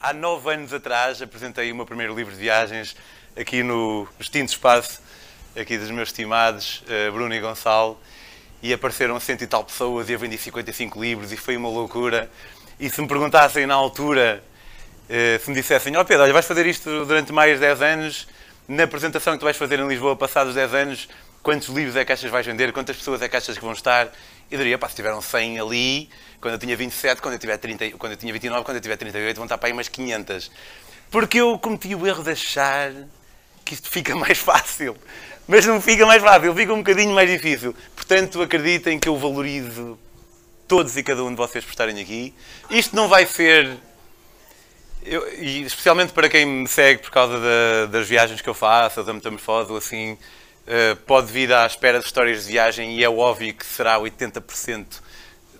há nove anos atrás apresentei o meu primeiro livro de viagens aqui no extinto espaço aqui dos meus estimados uh, Bruno e Gonçalo e apareceram cento e tal pessoas e eu vendi 55 livros e foi uma loucura. E se me perguntassem na altura, uh, se me dissessem, ó oh Pedro, olha, vais fazer isto durante mais 10 anos, na apresentação que tu vais fazer em Lisboa passados 10 anos, quantos livros é que achas vais vender, quantas pessoas é que achas que vão estar? Eu diria, pá, se tiveram 100 ali, quando eu tinha 27, quando eu, tiver 30, quando eu tinha 29, quando eu tiver 38, vão estar para aí umas 500. Porque eu cometi o erro de achar que isto fica mais fácil. Mas não fica mais fácil, fica um bocadinho mais difícil. Portanto, acreditem que eu valorizo todos e cada um de vocês por estarem aqui. Isto não vai ser. Eu, e especialmente para quem me segue por causa da, das viagens que eu faço, da metamorfose ou assim, uh, pode vir à espera de histórias de viagem e é óbvio que será 80%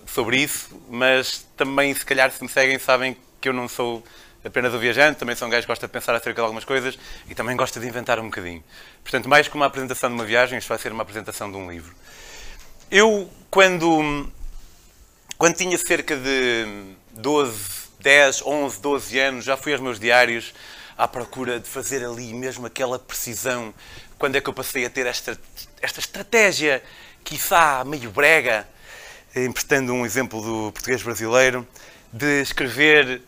sobre isso, mas também, se calhar, se me seguem, sabem que eu não sou apenas o viajante, também sou um gajo que gosta de pensar acerca de algumas coisas e também gosta de inventar um bocadinho. Portanto, mais que uma apresentação de uma viagem, isto vai ser uma apresentação de um livro. Eu, quando, quando tinha cerca de 12, 10, 11, 12 anos, já fui aos meus diários à procura de fazer ali mesmo aquela precisão. Quando é que eu passei a ter esta, esta estratégia, quiçá meio brega, emprestando um exemplo do português brasileiro, de escrever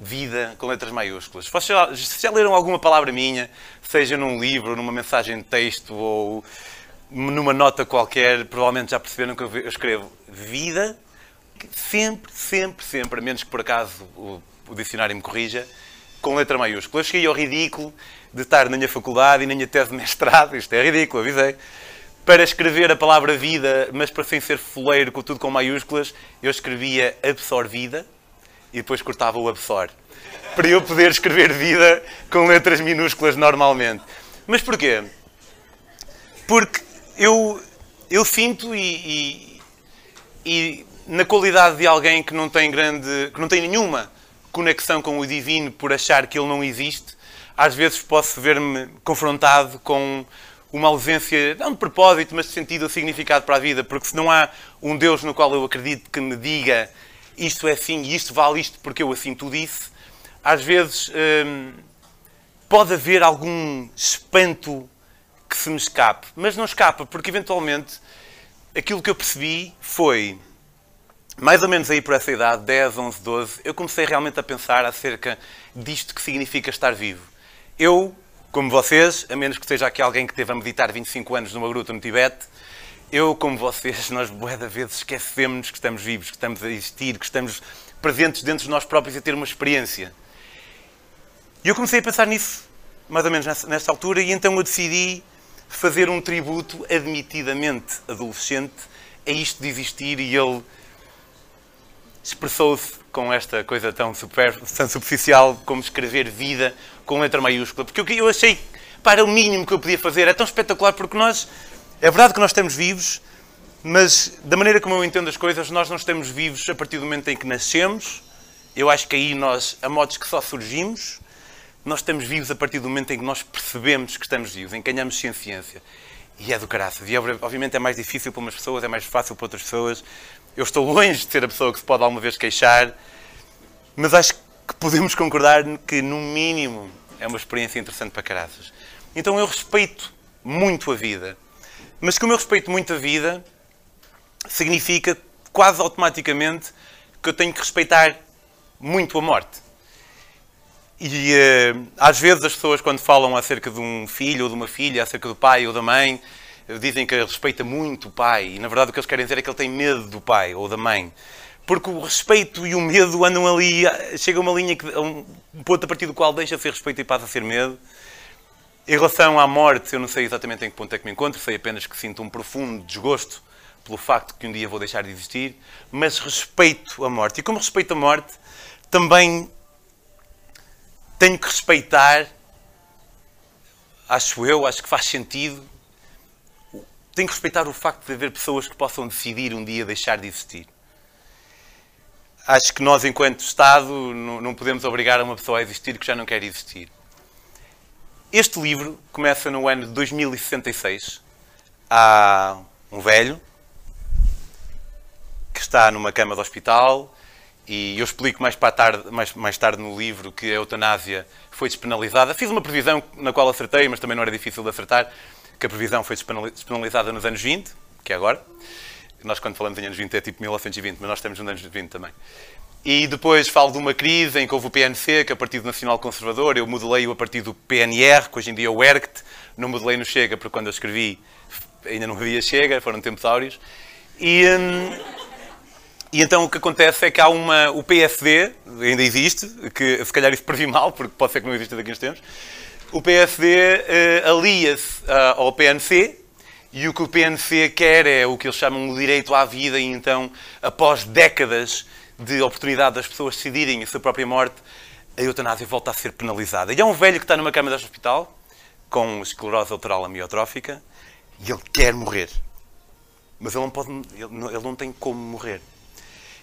vida com letras maiúsculas. Vocês já, já leram alguma palavra minha, seja num livro, numa mensagem de texto ou numa nota qualquer, provavelmente já perceberam que eu escrevo vida, sempre, sempre, sempre, a menos que por acaso o, o dicionário me corrija, com letra maiúscula. Eu cheguei ao ridículo de estar na minha faculdade e na minha tese de mestrado, isto é ridículo, avisei, para escrever a palavra vida, mas para sem ser fuleiro, com tudo com maiúsculas, eu escrevia absorvida, e depois cortava o absor. Para eu poder escrever vida com letras minúsculas normalmente. Mas porquê? Porque eu, eu sinto e, e, e, na qualidade de alguém que não tem grande, que não tem nenhuma conexão com o divino por achar que ele não existe, às vezes posso ver-me confrontado com uma ausência, não de propósito, mas de sentido ou significado para a vida, porque se não há um Deus no qual eu acredito que me diga isto é assim e isto vale isto porque eu assim tu disse, às vezes hum, pode haver algum espanto que se me escape, mas não escapa, porque eventualmente aquilo que eu percebi foi, mais ou menos aí por essa idade, 10, 11, 12, eu comecei realmente a pensar acerca disto que significa estar vivo. Eu, como vocês, a menos que seja aqui alguém que esteve a meditar 25 anos numa gruta no Tibete, eu, como vocês, nós bué da vezes esquecemos que estamos vivos, que estamos a existir, que estamos presentes dentro de nós próprios a ter uma experiência. E eu comecei a pensar nisso, mais ou menos nesta altura, e então eu decidi fazer um tributo admitidamente adolescente a isto de existir e ele expressou-se com esta coisa tão, super, tão superficial como escrever vida com letra maiúscula. Porque eu achei, para o mínimo que eu podia fazer, é tão espetacular porque nós é verdade que nós estamos vivos, mas da maneira como eu entendo as coisas, nós não estamos vivos a partir do momento em que nascemos. Eu acho que aí nós, a modos que só surgimos, nós estamos vivos a partir do momento em que nós percebemos que estamos vivos, em que ganhamos ciência. E é do caraças. E obviamente é mais difícil para umas pessoas, é mais fácil para outras pessoas. Eu estou longe de ser a pessoa que se pode alguma vez queixar, mas acho que podemos concordar que, no mínimo, é uma experiência interessante para caraças. Então eu respeito muito a vida. Mas como eu respeito muito a vida, significa quase automaticamente que eu tenho que respeitar muito a morte. E uh, às vezes as pessoas, quando falam acerca de um filho ou de uma filha, acerca do pai ou da mãe, dizem que respeita muito o pai. E na verdade o que eles querem dizer é que ele tem medo do pai ou da mãe. Porque o respeito e o medo andam ali, chega uma linha, que, um ponto a partir do qual deixa de ser respeito e passa a ser medo. Em relação à morte, eu não sei exatamente em que ponto é que me encontro, sei apenas que sinto um profundo desgosto pelo facto que um dia vou deixar de existir, mas respeito a morte. E como respeito a morte, também tenho que respeitar, acho eu, acho que faz sentido, tenho que respeitar o facto de haver pessoas que possam decidir um dia deixar de existir. Acho que nós, enquanto Estado, não podemos obrigar uma pessoa a existir que já não quer existir. Este livro começa no ano de 2066. Há um velho que está numa cama de hospital e eu explico mais, para tarde, mais, mais tarde no livro que a eutanásia foi despenalizada. Fiz uma previsão na qual acertei, mas também não era difícil de acertar, que a previsão foi despenalizada nos anos 20, que é agora. Nós, quando falamos em anos 20, é tipo 1920, mas nós estamos nos anos 20 também. E depois falo de uma crise em que houve o PNC, que é o Partido Nacional Conservador, eu modelei-o a partir do PNR, que hoje em dia é o ERCT, não modelei no Chega, porque quando eu escrevi ainda não havia Chega, foram tempos áureos. E, hum, e então o que acontece é que há uma. O PSD, ainda existe, que se calhar isso previ mal, porque pode ser que não exista daqui a uns tempos. O PSD uh, eh, alia-se uh, ao PNC e o que o PNC quer é o que eles chamam o direito à vida, e então, após décadas de oportunidade das pessoas decidirem a sua própria morte, a eutanásia volta a ser penalizada. E há um velho que está numa cama de hospital, com esclerose lateral amiotrófica, e ele quer morrer. Mas ele não, pode, ele não, ele não tem como morrer.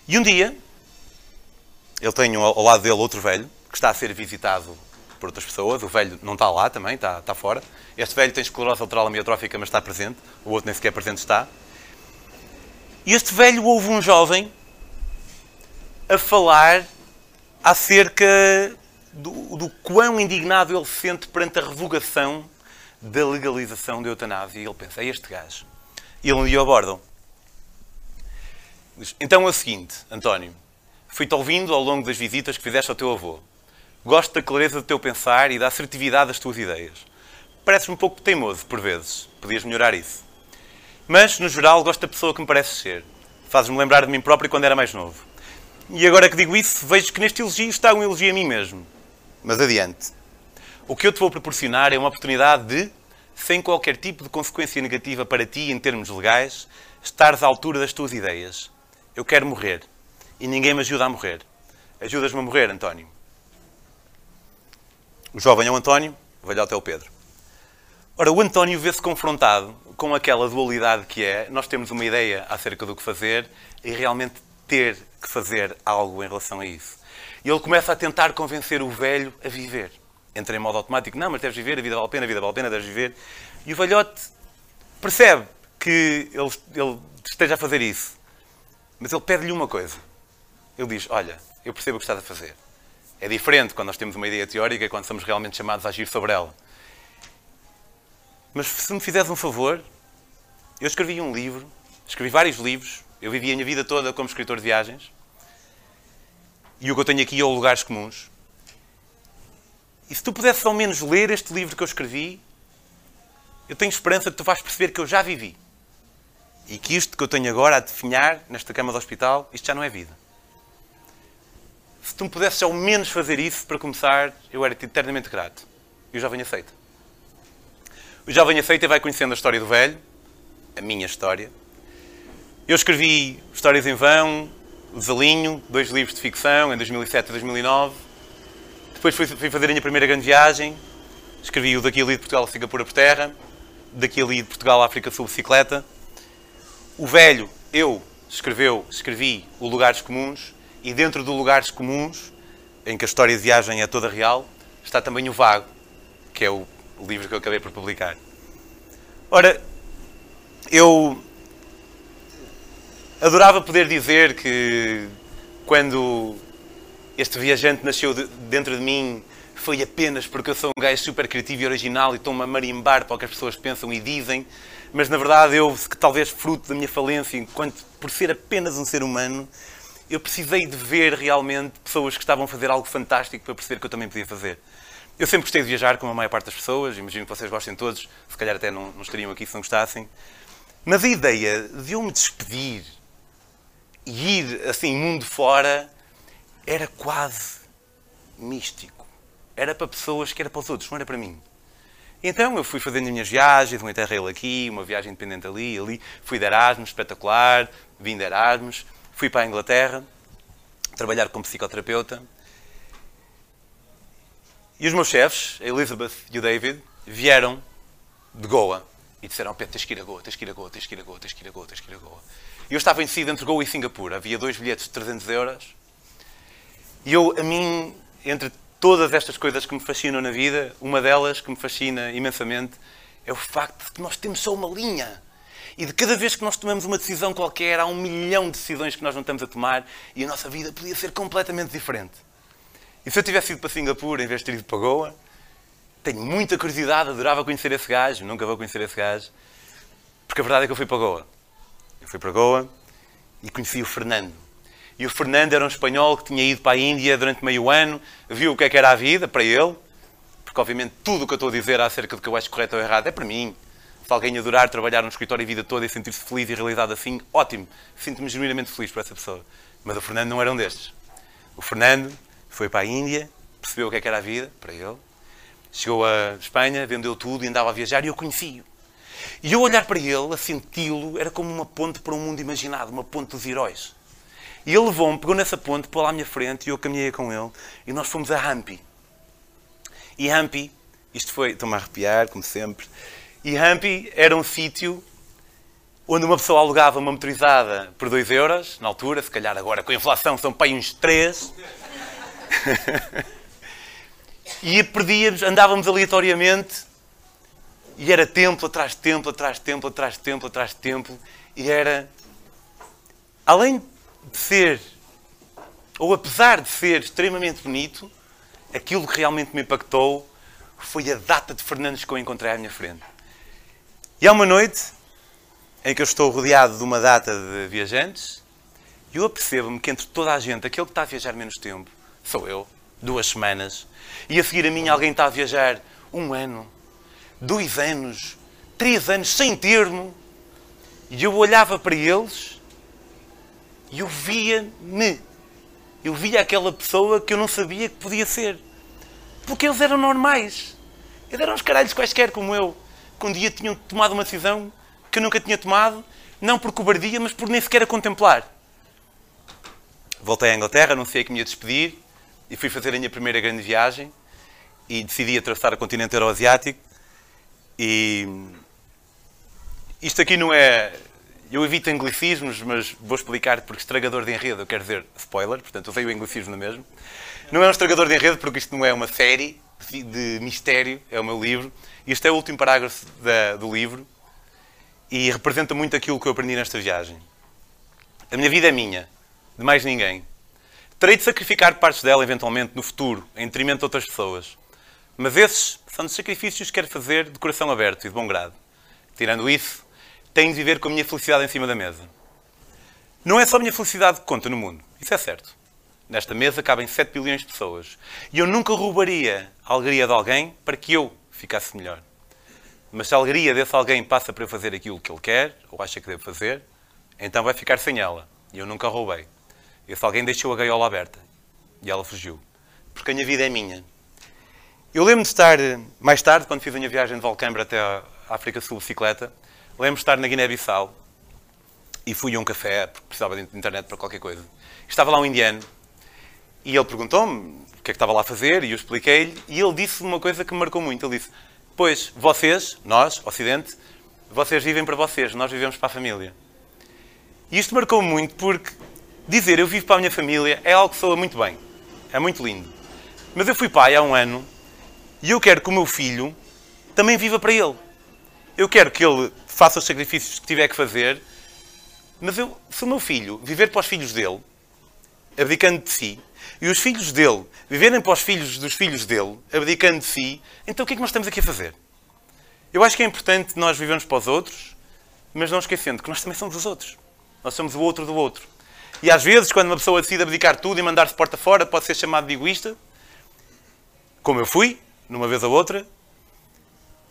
E um dia, ele tem ao lado dele outro velho, que está a ser visitado por outras pessoas. O velho não está lá também, está, está fora. Este velho tem esclerose lateral amiotrófica, mas está presente. O outro nem sequer presente está. E este velho ouve um jovem a falar acerca do, do quão indignado ele se sente perante a revogação da legalização da eutanásia. E ele pensa, é este gajo. E ele um dia abordam. Então é o seguinte, António. Fui-te ouvindo ao longo das visitas que fizeste ao teu avô. Gosto da clareza do teu pensar e da assertividade das tuas ideias. Pareces-me um pouco teimoso, por vezes. Podias melhorar isso. Mas, no geral, gosto da pessoa que me pareces ser. Fazes-me lembrar de mim próprio quando era mais novo. E agora que digo isso, vejo que neste elogio está um elogio a mim mesmo. Mas adiante. O que eu te vou proporcionar é uma oportunidade de, sem qualquer tipo de consequência negativa para ti em termos legais, estares à altura das tuas ideias. Eu quero morrer. E ninguém me ajuda a morrer. Ajudas-me a morrer, António. O jovem é o António, o velhote é o Pedro. Ora, o António vê-se confrontado com aquela dualidade que é nós temos uma ideia acerca do que fazer e realmente ter que fazer algo em relação a isso. E ele começa a tentar convencer o velho a viver. Entra em modo automático, não, mas deves viver, a vida vale a pena, a vida vale a pena, deves viver. E o velhote percebe que ele, ele esteja a fazer isso. Mas ele pede-lhe uma coisa. Ele diz, olha, eu percebo o que estás a fazer. É diferente quando nós temos uma ideia teórica e quando somos realmente chamados a agir sobre ela. Mas se me fizeres um favor, eu escrevi um livro, escrevi vários livros, eu vivi a minha vida toda como escritor de viagens. E o que eu tenho aqui é o Lugares Comuns. E se tu pudesses ao menos ler este livro que eu escrevi, eu tenho esperança que tu vais perceber que eu já vivi. E que isto que eu tenho agora a definhar nesta cama do hospital, isto já não é vida. Se tu me pudesses ao menos fazer isso para começar, eu era-te eternamente grato. E o jovem aceita. O jovem aceita e vai conhecendo a história do velho, a minha história, eu escrevi Histórias em Vão, O Zalinho, dois livros de ficção, em 2007 e 2009. Depois fui, fui fazer a minha primeira grande viagem. Escrevi o Daqui ali de Portugal a Singapura por terra, Daqui ali de Portugal à África Sul bicicleta. O velho, eu, escreveu, escrevi o Lugares Comuns e dentro do Lugares Comuns, em que a história de viagem é toda real, está também o Vago, que é o livro que eu acabei por publicar. Ora, eu Adorava poder dizer que quando este viajante nasceu de, dentro de mim foi apenas porque eu sou um gajo super criativo e original e estou-me a marimbar para o que as pessoas pensam e dizem, mas na verdade eu, que talvez fruto da minha falência, enquanto por ser apenas um ser humano, eu precisei de ver realmente pessoas que estavam a fazer algo fantástico para perceber que eu também podia fazer. Eu sempre gostei de viajar, como a maior parte das pessoas, imagino que vocês gostem todos, se calhar até não, não estariam aqui se não gostassem, mas a ideia de eu me despedir e ir assim, mundo fora, era quase místico. Era para pessoas que era para os outros, não era para mim. Então eu fui fazendo as minhas viagens, um Interrail aqui, uma viagem independente ali, ali. Fui de Erasmus, espetacular, vim de Erasmus. Fui para a Inglaterra, trabalhar como psicoterapeuta. E os meus chefes, a Elizabeth e o David, vieram de Goa e disseram: Pedro, tens que ir a Goa, tens que ir a Goa, tens que ir a Goa, tens que ir a Goa, tens que ir a Goa. E eu estava indeciso entre Goa e Singapura. Havia dois bilhetes de 300 euros. E eu, a mim, entre todas estas coisas que me fascinam na vida, uma delas que me fascina imensamente é o facto de que nós temos só uma linha. E de cada vez que nós tomamos uma decisão qualquer, há um milhão de decisões que nós não estamos a tomar e a nossa vida podia ser completamente diferente. E se eu tivesse ido para Singapura em vez de ter ido para Goa, tenho muita curiosidade, adorava conhecer esse gajo, nunca vou conhecer esse gajo, porque a verdade é que eu fui para Goa. Eu fui para Goa e conheci o Fernando. E o Fernando era um espanhol que tinha ido para a Índia durante meio ano, viu o que é que era a vida para ele, porque obviamente tudo o que eu estou a dizer acerca do que eu acho correto ou errado é para mim. Se alguém adorar trabalhar num escritório a vida toda e sentir-se feliz e realizado assim, ótimo. Sinto-me genuinamente feliz por essa pessoa. Mas o Fernando não era um destes. O Fernando foi para a Índia, percebeu o que é que era a vida para ele, chegou a Espanha, vendeu tudo e andava a viajar e eu conheci-o. E eu olhar para ele, a senti-lo, era como uma ponte para um mundo imaginado, uma ponte dos heróis. E ele levou-me, pegou nessa ponte, pôs lá à minha frente e eu caminhei com ele e nós fomos a Hampi. E Hampi, isto foi, estou-me a arrepiar, como sempre, e Hampi era um sítio onde uma pessoa alugava uma motorizada por 2 euros, na altura, se calhar agora com a inflação são para uns 3. e perdíamos, andávamos aleatoriamente e era templo atrás de templo, atrás de templo, atrás de templo, atrás de templo. E era, além de ser, ou apesar de ser extremamente bonito, aquilo que realmente me impactou foi a data de Fernandes que eu encontrei à minha frente. E há uma noite em que eu estou rodeado de uma data de viajantes e eu apercebo-me que entre toda a gente, aquele que está a viajar menos tempo, sou eu, duas semanas, e a seguir a mim alguém está a viajar um ano, dois anos, três anos, sem termo, e eu olhava para eles e eu via-me. Eu via aquela pessoa que eu não sabia que podia ser. Porque eles eram normais. Eles eram os caralhos quaisquer como eu, que um dia tinham tomado uma decisão que eu nunca tinha tomado, não por cobardia, mas por nem sequer a contemplar. Voltei à Inglaterra, anunciei que me ia despedir e fui fazer a minha primeira grande viagem e decidi atravessar o continente euroasiático e isto aqui não é eu evito anglicismos, mas vou explicar porque estragador de enredo, eu quero dizer spoiler, portanto usei o anglicismo mesmo. Não é um estragador de enredo porque isto não é uma série de mistério, é o meu livro. Este é o último parágrafo da, do livro e representa muito aquilo que eu aprendi nesta viagem. A minha vida é minha, de mais ninguém. Terei de sacrificar partes dela eventualmente no futuro, em detrimento de outras pessoas. Mas esses são os sacrifícios que quero fazer de coração aberto e de bom grado. Tirando isso, tenho de viver com a minha felicidade em cima da mesa. Não é só a minha felicidade que conta no mundo, isso é certo. Nesta mesa cabem 7 bilhões de pessoas. E eu nunca roubaria a alegria de alguém para que eu ficasse melhor. Mas se a alegria desse alguém passa para fazer aquilo que ele quer, ou acha que devo fazer, então vai ficar sem ela. E eu nunca roubei. Esse alguém deixou a gaiola aberta. E ela fugiu. Porque a minha vida é minha. Eu lembro de estar, mais tarde, quando fiz a minha viagem de Valcambra até a África Sul bicicleta, Lembro de estar na Guiné-Bissau e fui a um café, porque precisava de internet para qualquer coisa. Estava lá um indiano e ele perguntou-me o que é que estava lá a fazer e eu expliquei-lhe e ele disse uma coisa que me marcou muito. Ele disse, pois, vocês, nós, Ocidente, vocês vivem para vocês, nós vivemos para a família. E isto marcou muito porque dizer eu vivo para a minha família é algo que soa muito bem. É muito lindo. Mas eu fui pai há um ano e eu quero que o meu filho também viva para ele. Eu quero que ele faça os sacrifícios que tiver que fazer, mas eu, se o meu filho viver para os filhos dele, abdicando de si, e os filhos dele viverem para os filhos dos filhos dele, abdicando de si, então o que é que nós estamos aqui a fazer? Eu acho que é importante nós vivermos para os outros, mas não esquecendo que nós também somos os outros. Nós somos o outro do outro. E às vezes, quando uma pessoa decide abdicar tudo e mandar-se porta fora, pode ser chamado de egoísta, como eu fui, numa vez ou outra,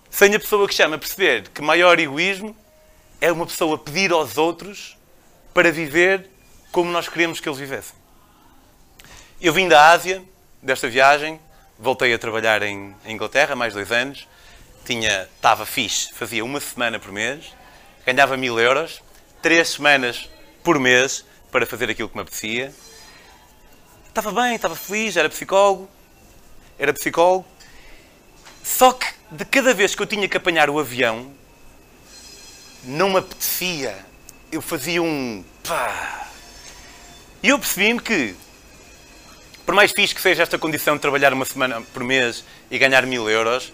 sem a pessoa que chama perceber que maior egoísmo é uma pessoa pedir aos outros para viver como nós queremos que eles vivessem. Eu vim da Ásia, desta viagem, voltei a trabalhar em Inglaterra, mais dois anos, tinha, estava fixe, fazia uma semana por mês, ganhava mil euros, três semanas por mês para fazer aquilo que me apetecia. Estava bem, estava feliz, era psicólogo, era psicólogo, só que de cada vez que eu tinha que apanhar o avião, não me apetecia. Eu fazia um pá. E eu percebi-me que, por mais fixe que seja esta condição de trabalhar uma semana por mês e ganhar mil euros,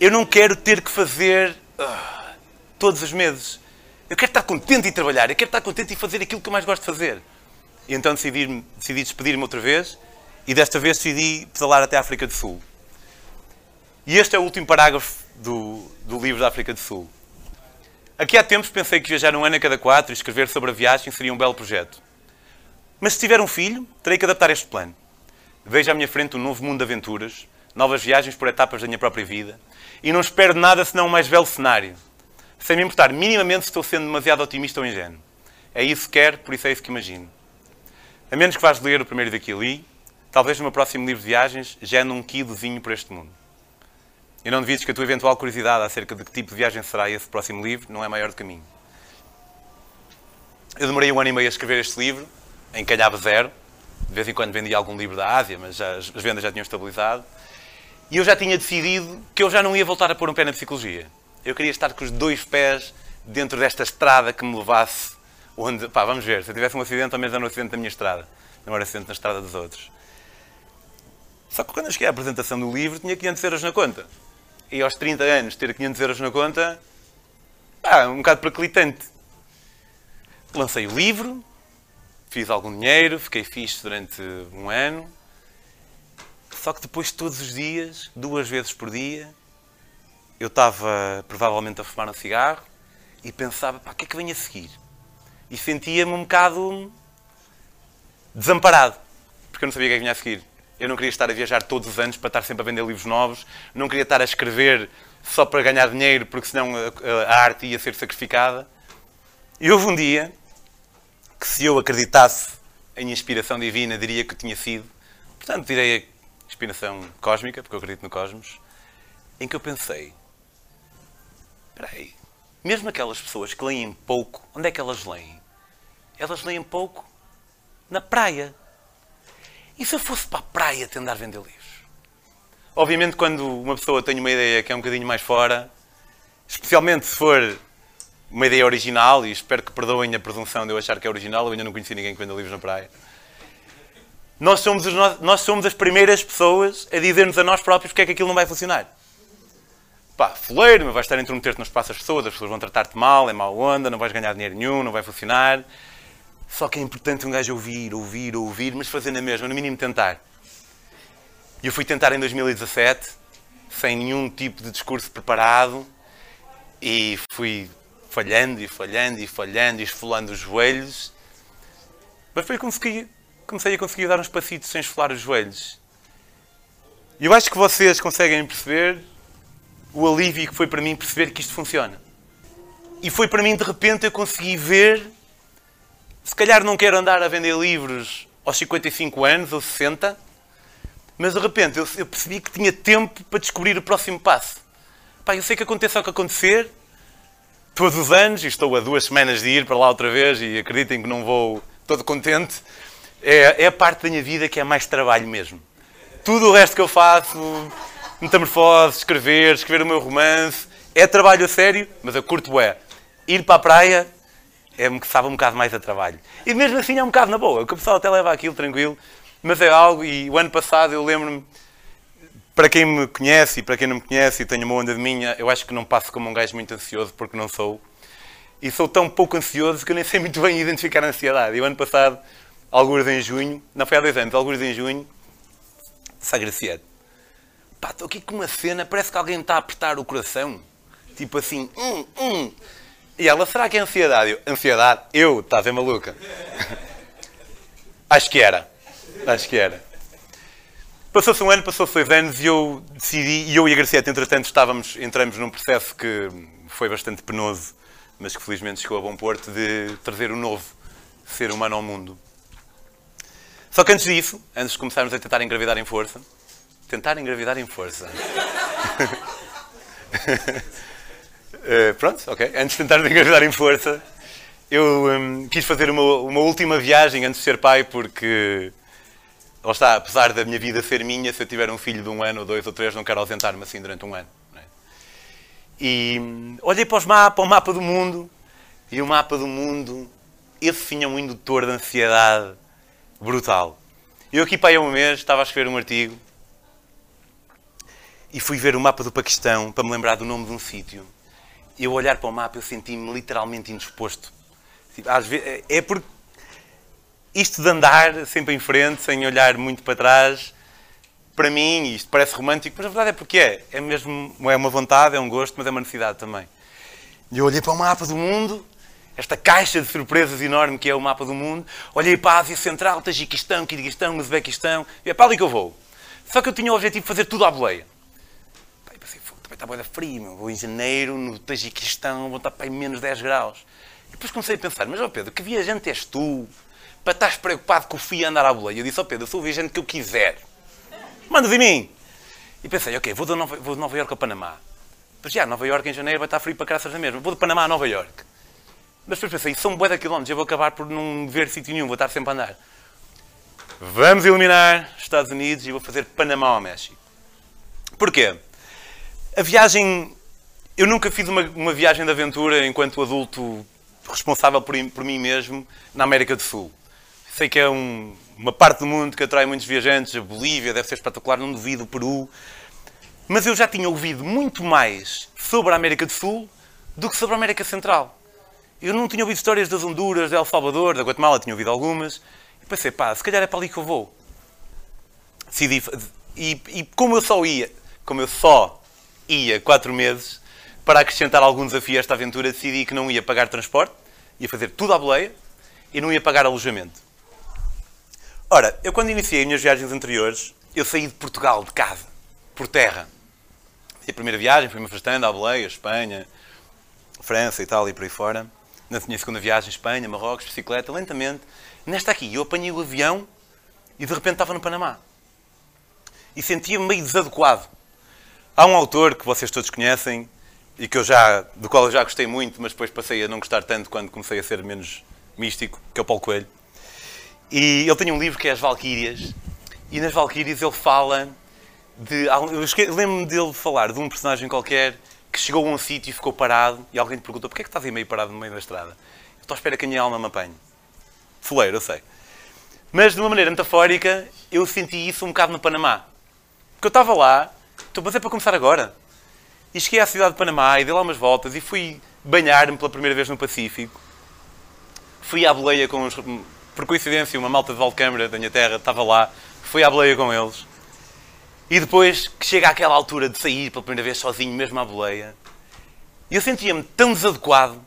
eu não quero ter que fazer uh, todos os meses. Eu quero estar contente e trabalhar, eu quero estar contente e fazer aquilo que eu mais gosto de fazer. E então decidi, decidi despedir-me outra vez e desta vez decidi pedalar até a África do Sul. E este é o último parágrafo do, do livro da África do Sul. Aqui há tempos pensei que viajar um ano a cada quatro e escrever sobre a viagem seria um belo projeto. Mas se tiver um filho, terei que adaptar este plano. Vejo à minha frente um novo mundo de aventuras, novas viagens por etapas da minha própria vida, e não espero nada senão um mais belo cenário, sem me importar minimamente se estou sendo demasiado otimista ou ingênuo. É isso que quero, por isso é isso que imagino. A menos que vás ler o primeiro daqui ali, talvez no meu próximo livro de viagens já um quilozinho por este mundo. E não devides que a tua eventual curiosidade acerca de que tipo de viagem será esse próximo livro não é maior do que a mim. Eu demorei um ano e meio a escrever este livro, em calhava zero. De vez em quando vendia algum livro da Ásia, mas já, as vendas já tinham estabilizado. E eu já tinha decidido que eu já não ia voltar a pôr um pé na psicologia. Eu queria estar com os dois pés dentro desta estrada que me levasse onde... Pá, vamos ver, se eu tivesse um acidente, ao menos era um acidente da minha estrada. Não era acidente na estrada dos outros. Só que quando eu cheguei à apresentação do livro, tinha 500 euros na conta e aos 30 anos ter 500 euros na conta, pá, um bocado perclitante. Lancei o livro, fiz algum dinheiro, fiquei fixe durante um ano. Só que depois, todos os dias, duas vezes por dia, eu estava provavelmente a fumar um cigarro e pensava, pá, o que é que vem a seguir? E sentia-me um bocado desamparado, porque eu não sabia o que é que vinha a seguir. Eu não queria estar a viajar todos os anos para estar sempre a vender livros novos. Não queria estar a escrever só para ganhar dinheiro, porque senão a, arte ia ser sacrificada. E houve um dia que, se eu acreditasse em inspiração divina, diria que tinha sido. Portanto, direi inspiração cósmica, porque eu acredito no cosmos. Em que eu pensei: espera aí, mesmo aquelas pessoas que leem pouco, onde é que elas leem? Elas leem pouco na praia. E se eu fosse para a praia tentar vender livros? Obviamente, quando uma pessoa tem uma ideia que é um bocadinho mais fora, especialmente se for uma ideia original, e espero que perdoem a presunção de eu achar que é original, eu ainda não conheci ninguém que venda livros na praia. Nós somos, os, nós somos as primeiras pessoas a dizer-nos a nós próprios porque é que aquilo não vai funcionar. Pá, fuleiro, mas vais estar a intrometer-te no espaço das pessoas, as pessoas vão tratar-te mal, é mau onda, não vais ganhar dinheiro nenhum, não vai funcionar. Só que é importante um gajo ouvir, ouvir, ouvir, mas fazer na mesma, no mínimo tentar. E eu fui tentar em 2017, sem nenhum tipo de discurso preparado, e fui falhando e falhando e falhando e esfolando os joelhos. Mas depois consegui, comecei a conseguir dar uns passitos sem esfolar os joelhos. E eu acho que vocês conseguem perceber o alívio que foi para mim perceber que isto funciona. E foi para mim, de repente, eu consegui ver se calhar não quero andar a vender livros aos 55 anos ou 60, mas de repente eu, eu percebi que tinha tempo para descobrir o próximo passo. Pá, eu sei que aconteça o que acontecer, todos os anos, e estou a duas semanas de ir para lá outra vez, e acreditem que não vou todo contente, é, é a parte da minha vida que é mais trabalho mesmo. Tudo o resto que eu faço, metamorfose, escrever, escrever o meu romance, é trabalho a sério, mas eu curto é ir para a praia é, sabe um bocado mais a trabalho. E mesmo assim é um bocado na boa, que o pessoal até leva aquilo tranquilo, mas é algo, e o ano passado eu lembro-me, para quem me conhece e para quem não me conhece e tenho uma onda de minha, eu acho que não passo como um gajo muito ansioso, porque não sou. E sou tão pouco ansioso que eu nem sei muito bem identificar a ansiedade. E o ano passado, alguns em junho, não foi há dois anos, alguns em junho, Sagraciado. Pá, estou aqui com uma cena, parece que alguém está a apertar o coração. Tipo assim, hum, hum. E ela, será que é ansiedade? Eu, ansiedade? Eu? Está a ver maluca? Acho que era. Acho que era. Passou-se um ano, passou-se dois anos e eu decidi, e eu e a Gracieta, entretanto, estávamos, entramos num processo que foi bastante penoso, mas que felizmente chegou a bom porto, de trazer o um novo ser humano ao mundo. Só que antes disso, antes de começarmos a tentar engravidar em força, tentar engravidar em força. Uh, pronto, ok. Antes de tentar engravidar em força, eu um, quis fazer uma, uma, última viagem antes de ser pai, porque, lá está, apesar da minha vida ser minha, se eu tiver um filho de um ano, ou dois ou três, não quero ausentar-me assim durante um ano. É? E um, olhei para, os mapa, o mapa do mundo, e o mapa do mundo, esse sim é um indutor de ansiedade brutal. Eu aqui para aí há um mês estava a escrever um artigo e fui ver o mapa do Paquistão para me lembrar do nome de um sítio eu olhar para o mapa eu senti-me literalmente indisposto. Tipo, às vezes, é porque isto de andar sempre em frente, sem olhar muito para trás, para mim, isto parece romântico, mas a verdade é porque é. É mesmo é uma vontade, é um gosto, mas é uma necessidade também. E eu olhei para o mapa do mundo, esta caixa de surpresas enorme que é o mapa do mundo, olhei para a Ásia Central, Tajiquistão, Kirguistão, Uzbequistão, e é para ali que eu vou. Só que eu tinha o objetivo de fazer tudo à boleia. Pai, pensei, também está boa frio, meu. vou em janeiro, no Tajiquistão, vou estar para menos 10 graus. E depois comecei a pensar, mas ó Pedro, que viajante és tu para estás preocupado com o fio andar à boleia? Eu disse, ó Pedro, eu sou o viajante que eu quiser. Mandas em mim. E pensei, ok, vou de Nova, vou de Nova Iorque a Panamá. Mas já, Nova Iorque em janeiro vai estar frio para caraças na mesma. Vou de Panamá a Nova Iorque. Mas depois pensei, são bué de quilómetros, eu vou acabar por não ver sítio nenhum, vou estar sempre a andar. Vamos eliminar Estados Unidos e vou fazer Panamá ao México. Porquê? A viagem... Eu nunca fiz uma, uma viagem de aventura enquanto adulto responsável por, por mim mesmo na América do Sul. Sei que é um, uma parte do mundo que atrai muitos viajantes, a Bolívia deve ser espetacular, não duvido, o Peru. Mas eu já tinha ouvido muito mais sobre a América do Sul do que sobre a América Central. Eu não tinha ouvido histórias das Honduras, de El Salvador, da Guatemala, tinha ouvido algumas. E pensei, pá, se calhar é para ali que eu vou. Decidi, e, e como eu só ia, como eu só ia quatro meses, para acrescentar algum desafio a esta aventura, decidi que não ia pagar transporte, ia fazer tudo à boleia e não ia pagar alojamento. Ora, eu quando iniciei as minhas viagens anteriores, eu saí de Portugal, de casa, por terra. E a primeira viagem foi-me afastando à boleia, Espanha, França, Itália e por aí fora. Na minha segunda viagem, Espanha, Marrocos, bicicleta, lentamente. Nesta aqui, eu apanhei o avião e de repente estava no Panamá. E sentia-me meio desadequado. Há um autor que vocês todos conhecem e que eu já, do qual eu já gostei muito, mas depois passei a não gostar tanto quando comecei a ser menos místico, que é o Paulo Coelho. E ele tem um livro que é As Valquírias, e nas Valquírias ele fala de. Eu lembro-me dele falar de um personagem qualquer que chegou a um sítio e ficou parado, e alguém lhe perguntou: porquê é que estás aí meio parado no meio da estrada? Eu estou à espera que a minha alma me apanhe. Fuleiro, eu sei. Mas de uma maneira metafórica, eu senti isso um bocado no Panamá. Porque eu estava lá, estou a é para começar agora. E cheguei à cidade de Panamá e dei lá umas voltas e fui banhar-me pela primeira vez no Pacífico. Fui à boleia com os por coincidência, uma malta de Valcâmara da minha terra estava lá, fui à boleia com eles. E depois que chega àquela altura de sair pela primeira vez sozinho, mesmo à boleia, eu sentia-me tão desadequado.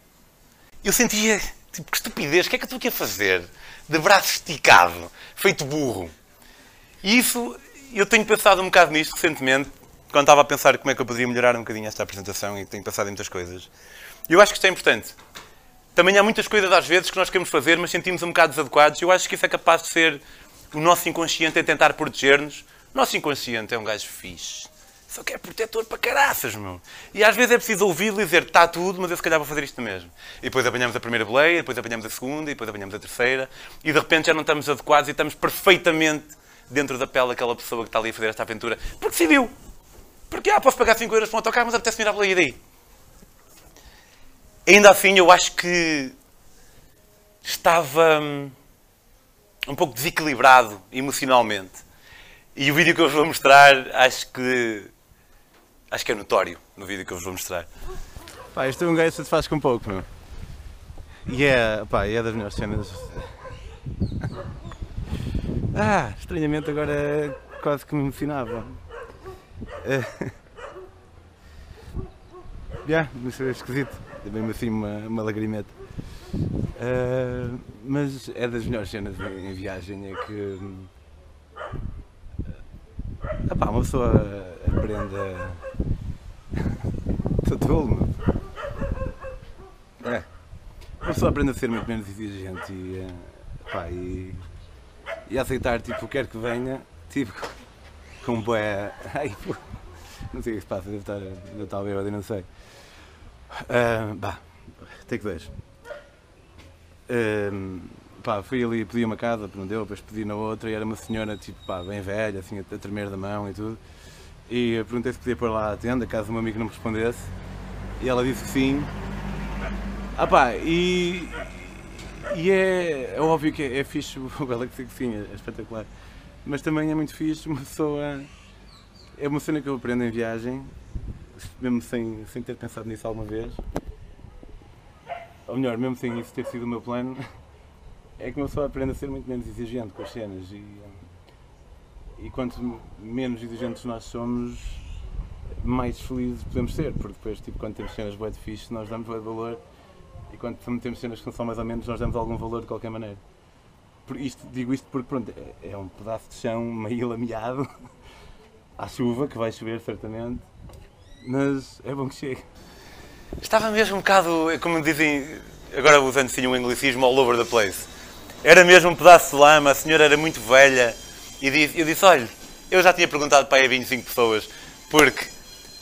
Eu sentia, tipo, que estupidez, o que é que eu estou aqui a fazer? De braço esticado, feito burro. E isso, eu tenho pensado um bocado nisto recentemente, quando estava a pensar como é que eu poderia melhorar um bocadinho esta apresentação e tenho pensado em muitas coisas. Eu acho que isto é importante. Também há muitas coisas às vezes que nós queremos fazer, mas sentimos um bocado desadequados. Eu acho que isso é capaz de ser o nosso inconsciente a tentar proteger-nos. Nosso inconsciente é um gajo fixe. Só que é protetor para caraças, meu. E às vezes é preciso ouvi-lo e dizer está tudo, mas eu se calhar vou fazer isto mesmo. E depois apanhamos a primeira boleia, depois apanhamos a segunda, e depois apanhamos a terceira, e de repente já não estamos adequados e estamos perfeitamente dentro da pele daquela pessoa que está ali a fazer esta aventura. Porque decidiu. Porque, ah, posso pagar 5 euros para um autocarro, mas apetece-me ir à boleia daí. Ainda assim, eu acho que estava hum, um pouco desequilibrado emocionalmente. E o vídeo que eu vos vou mostrar, acho que acho que é notório no vídeo que eu vos vou mostrar. Pá, este é um gajo que se faz com pouco, meu. E é, pá, é das melhores cenas. Ah, estranhamente agora quase que me emocionava. É. Yeah, isso é esquisito mesmo assim uma, uma lagrimeta. Uh, mas é das melhores cenas em, em viagem, é que uh, opá, uma pessoa aprende a. Estou É. Uma pessoa aprende a ser muito menos exigente e, uh, e, e aceitar tipo, quer que venha, tipo, com boé. Ai, não sei o que se passa, deve estar, deve estar bêbado não sei. Uh, bah, take 2. Uh, pá, fui ali, pedi uma casa, não deu, depois pedi na outra e era uma senhora, tipo, pá, bem velha, assim, a tremer da mão e tudo. E perguntei se podia pôr lá a tenda, caso o meu amigo não me respondesse. E ela disse que sim. Ah pá, e, e é, é óbvio que é, é fixe o Galaxy que sim, é espetacular. Mas também é muito fixe uma pessoa. É uma cena que eu aprendo em viagem mesmo sem, sem ter pensado nisso alguma vez, ou melhor, mesmo sem isso ter sido o meu plano, é que uma pessoa aprende a ser muito menos exigente com as cenas e, e quanto menos exigentes nós somos, mais felizes podemos ser, porque depois, tipo, quando temos cenas boas de fixe, nós damos bué de valor e quando temos cenas que são mais ou menos, nós damos algum valor de qualquer maneira. Por isto, digo isto porque, pronto, é, é um pedaço de chão meio lameado, à chuva, que vai chover certamente, mas é bom que chegue. Estava mesmo um bocado, como dizem, agora usando sim um anglicismo, all over the place. Era mesmo um pedaço de lama, a senhora era muito velha e disse, eu disse, olha, eu já tinha perguntado para aí a 25 pessoas, porque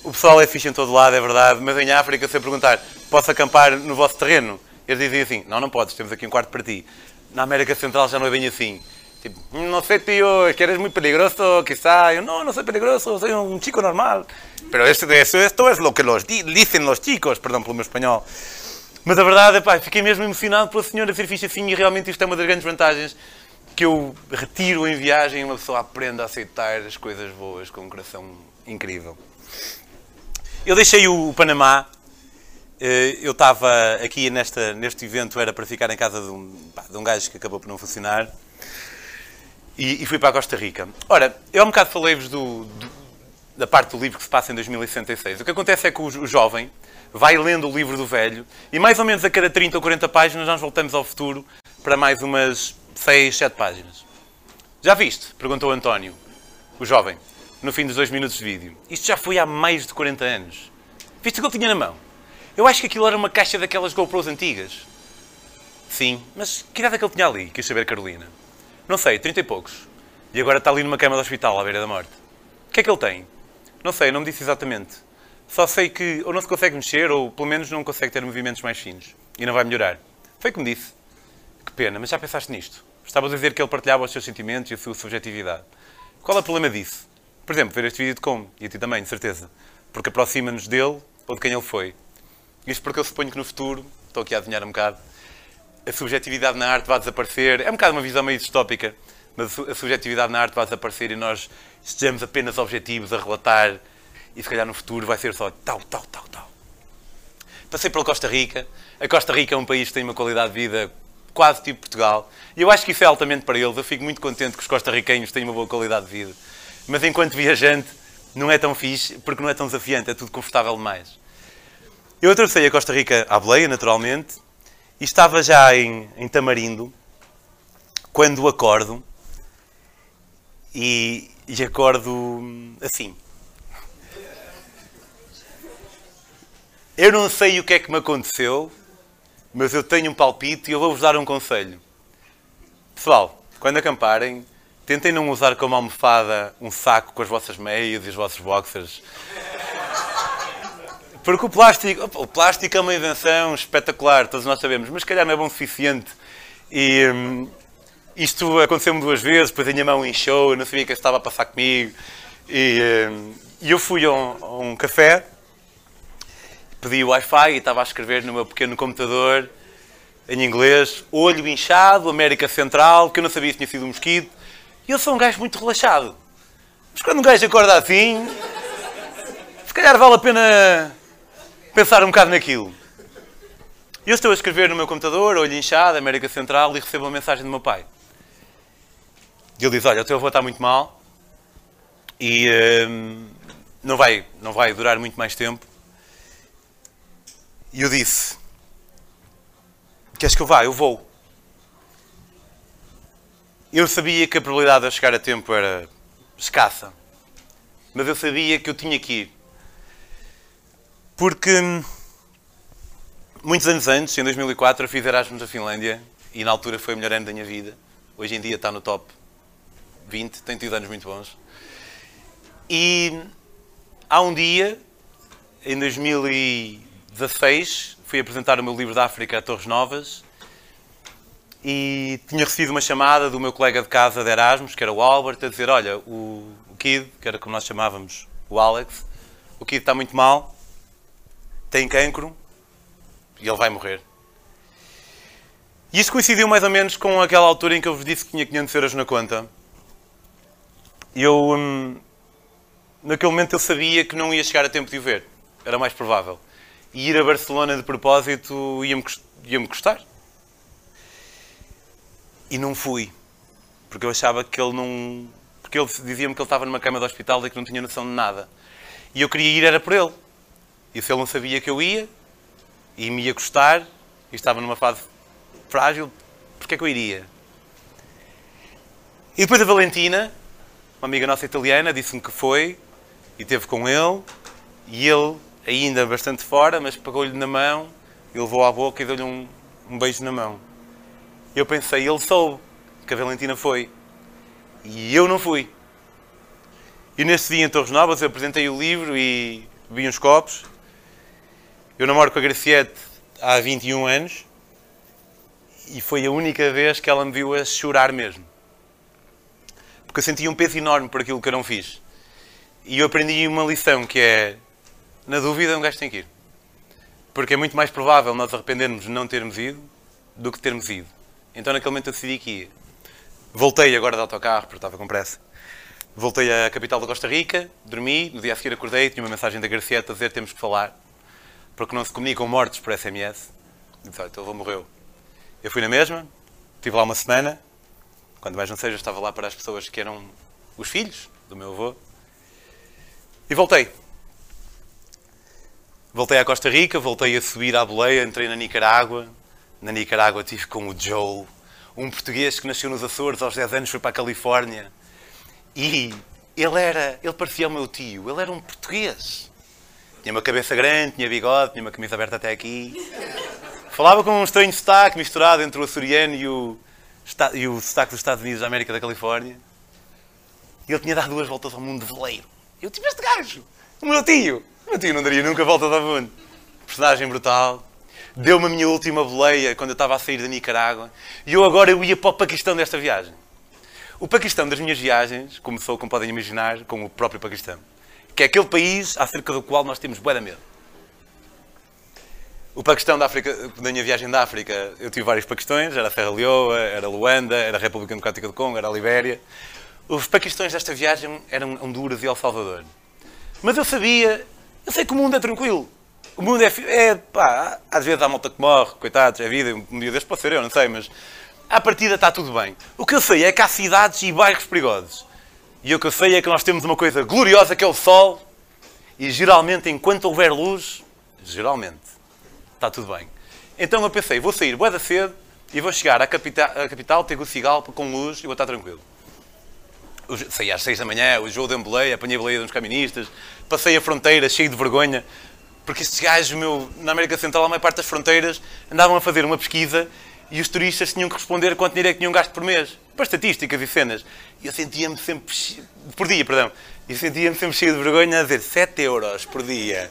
o pessoal é fixe em todo lado, é verdade, mas em África, se eu perguntar, posso acampar no vosso terreno? Eles dizem assim, não, não podes, temos aqui um quarto para ti. Na América Central já não é bem assim. Tipo, não sei, tio, es que eres muy peligroso, quizá. Yo, no, no soy peligroso, soy un chico normal. Pero esto, esto, es lo que los di, dicen los chicos, perdão pelo meu espanhol. Mas a verdade é, pá, fiquei mesmo emocionado pela senhora ser fixe assim e realmente isto é uma das grandes vantagens que eu retiro em viagem. Uma pessoa aprende a aceitar as coisas boas com um coração incrível. Eu deixei o Panamá. Eh, eu estava aqui nesta, neste evento, era para ficar em casa de um, pá, de um gajo que acabou por não funcionar. E, e, fui para a Costa Rica. Ora, eu há um bocado falei-vos do, da parte do livro que se passa em 2066. O que acontece é que o, jovem vai lendo o livro do velho e mais ou menos a cada 30 ou 40 páginas nós voltamos ao futuro para mais umas 6, 7 páginas. Já viste? Perguntou António, o jovem, no fim dos dois minutos de vídeo. Isto já foi há mais de 40 anos. Viste o que ele tinha na mão? Eu acho que aquilo era uma caixa daquelas GoPros antigas. Sim, mas que idade é que ele tinha ali? Quis saber Carolina. Não sei, 30 e poucos. E agora está ali numa cama de hospital à beira da morte. O que é que ele tem? Não sei, não me disse exatamente. Só sei que ou não se consegue mexer ou pelo menos não consegue ter movimentos mais finos. E não vai melhorar. Foi como disse. Que pena, mas já pensaste nisto? Estavas a dizer que ele partilhava os seus sentimentos e a sua subjetividade. Qual é o problema disso? Por exemplo, ver este vídeo de como, e a ti também, de certeza. Porque aproxima-nos dele ou de quem ele foi. Isto porque eu suponho que no futuro, estou aqui a adivinhar um bocado, a subjetividade na arte vai desaparecer. É um bocado uma visão meio distópica, mas a subjetividade na arte vai desaparecer e nós estejamos apenas objetivos a relatar e se calhar no futuro vai ser só tal, tal, tal, tal. Passei pela Costa Rica. A Costa Rica é um país que tem uma qualidade de vida quase tipo Portugal. E eu acho que isso é altamente para eles. Eu fico muito contente que os costarriquenhos tenham uma boa qualidade de vida. Mas enquanto viajante, não é tão fixe porque não é tão desafiante, é tudo confortável demais. Eu atravessei a Costa Rica à boleia, naturalmente, e estava já em, em Tamarindo quando acordo e, e acordo assim. Eu não sei o que é que me aconteceu, mas eu tenho um palpite e eu vou-vos dar um conselho. Pessoal, quando acamparem, tentem não usar como almofada um saco com as vossas meias e os vossos boxers. Porque o plástico, o plástico é uma invenção espetacular, todos nós sabemos, mas se calhar não é bom o suficiente. E hum, isto aconteceu-me duas vezes, depois a minha mão inchou, eu não sabia o que estava a passar comigo. E hum, eu fui a um, a um café, pedi o Wi-Fi e estava a escrever no meu pequeno computador, em inglês, olho inchado, América Central, que eu não sabia se tinha sido um mosquito. E eu sou um gajo muito relaxado. Mas quando um gajo acorda assim, se calhar vale a pena pensar um bocado naquilo. Eu estou a escrever no meu computador, olho inchado, América Central, e recebo uma mensagem do meu pai. E ele diz: Olha, o teu avô está muito mal e hum, não, vai, não vai durar muito mais tempo. E eu disse: Queres que eu vá? Eu vou. Eu sabia que a probabilidade de eu chegar a tempo era escassa, mas eu sabia que eu tinha que ir. Porque hum, muitos anos antes, em 2004, eu fiz Erasmus na Finlândia e na altura foi o melhor ano da minha vida. Hoje em dia está no top 20, tem tido anos muito bons. E há um dia, em 2016, fui apresentar o meu livro da África a Torres Novas e tinha recebido uma chamada do meu colega de casa de Erasmus, que era o Albert, a dizer: Olha, o, o Kid, que era como nós chamávamos o Alex, o Kid está muito mal, tem cancro e ele vai morrer. E isso coincidiu mais ou menos com aquela altura em que eu vos disse que tinha 500 euros na conta. Eu, hum, naquele momento, eu sabia que não ia chegar a tempo de o ver. Era mais provável. E ir a Barcelona de propósito ia-me ia-me custar. E não fui. Porque eu achava que ele não. Porque ele dizia-me que ele estava numa cama de hospital e que não tinha noção de nada. E eu queria ir, era por ele. E se ele não sabia que eu ia, e me ia custar, e estava numa fase frágil, porque é que eu iria? E depois a Valentina, uma amiga nossa italiana, disse-me que foi, e teve com ele, e ele, ainda bastante fora, mas pegou-lhe na mão, e levou à boca e deu-lhe um, um beijo na mão. Eu pensei, ele soube que a Valentina foi. E eu não fui. E nesse dia em Torres Novas eu apresentei o livro e vi uns copos. Eu namoro com a Graciete há 21 anos e foi a única vez que ela me viu a chorar mesmo. Porque eu sentia um peso enorme por aquilo que eu não fiz. E eu aprendi uma lição que é, na dúvida, um gajo tem que ir. Porque é muito mais provável nós arrependermos de não termos ido do que termos ido. Então naquele momento eu decidi que ia. Voltei agora de autocarro, porque estava com pressa. Voltei à capital da Costa Rica, dormi, no dia a seguir acordei, tinha uma mensagem da Garcieta a dizer temos que falar, porque não se comunicam mortos por SMS. Disse, olha, então ele morreu. Eu fui na mesma, estive lá uma semana, quando mais não seja, estava lá para as pessoas que eram os filhos do meu avô. E voltei. Voltei à Costa Rica, voltei a subir à boleia, entrei na Nicarágua. Na Nicarágua tive com o Joe, um português que nasceu nos Açores, aos 10 anos foi para a Califórnia. E ele era, ele parecia o meu tio, ele era um português. Tinha uma cabeça grande, tinha bigode, tinha uma camisa aberta até aqui. Falava com um estranho sotaque misturado entre o açoriano e o, e o sotaque dos Estados Unidos da América da Califórnia. E ele tinha dado duas voltas ao mundo de veleiro. Eu tive este gajo, o meu tio. O meu tio não daria nunca voltas ao mundo. Personagem brutal. Deu-me a minha última boleia quando eu estava a sair da Nicarágua. E eu agora eu ia para o Paquistão desta viagem. O Paquistão das minhas viagens começou, como podem imaginar, com o próprio Paquistão. Que é aquele país acerca do qual nós temos bué medo. O Paquistão da África, da minha viagem da África, eu tive vários Paquistões, era Serra Leoa, era Luanda, era a República Democrática do Congo, era a Libéria. Os Paquistões desta viagem eram Honduras e El Salvador. Mas eu sabia, eu sei que o mundo é tranquilo. O mundo é, é pá, às vezes há malta que morre, coitados, é vida, um dia deste pode ser eu, não sei, mas à partida está tudo bem. O que eu sei é que há cidades e bairros perigosos. E o que eu sei é que nós temos uma coisa gloriosa que é o sol, e geralmente, enquanto houver luz, geralmente, está tudo bem. Então eu pensei, vou sair boa da cedo e vou chegar à capital, à capital Tegucigalpa com luz e vou estar tranquilo. Saí às seis da manhã, o jogo de embeleia, apanhei a boleia de uns caministas, passei a fronteira cheio de vergonha, porque estes gajos, meu, na América Central, a maior parte das fronteiras, andavam a fazer uma pesquisa e os turistas tinham que responder quanto dinheiro é que tinham gasto por mês, para estatísticas e cenas. E eu sentia-me sempre, por dia, perdão, e sentia-me sempre cheio de vergonha a dizer 7 euros por dia.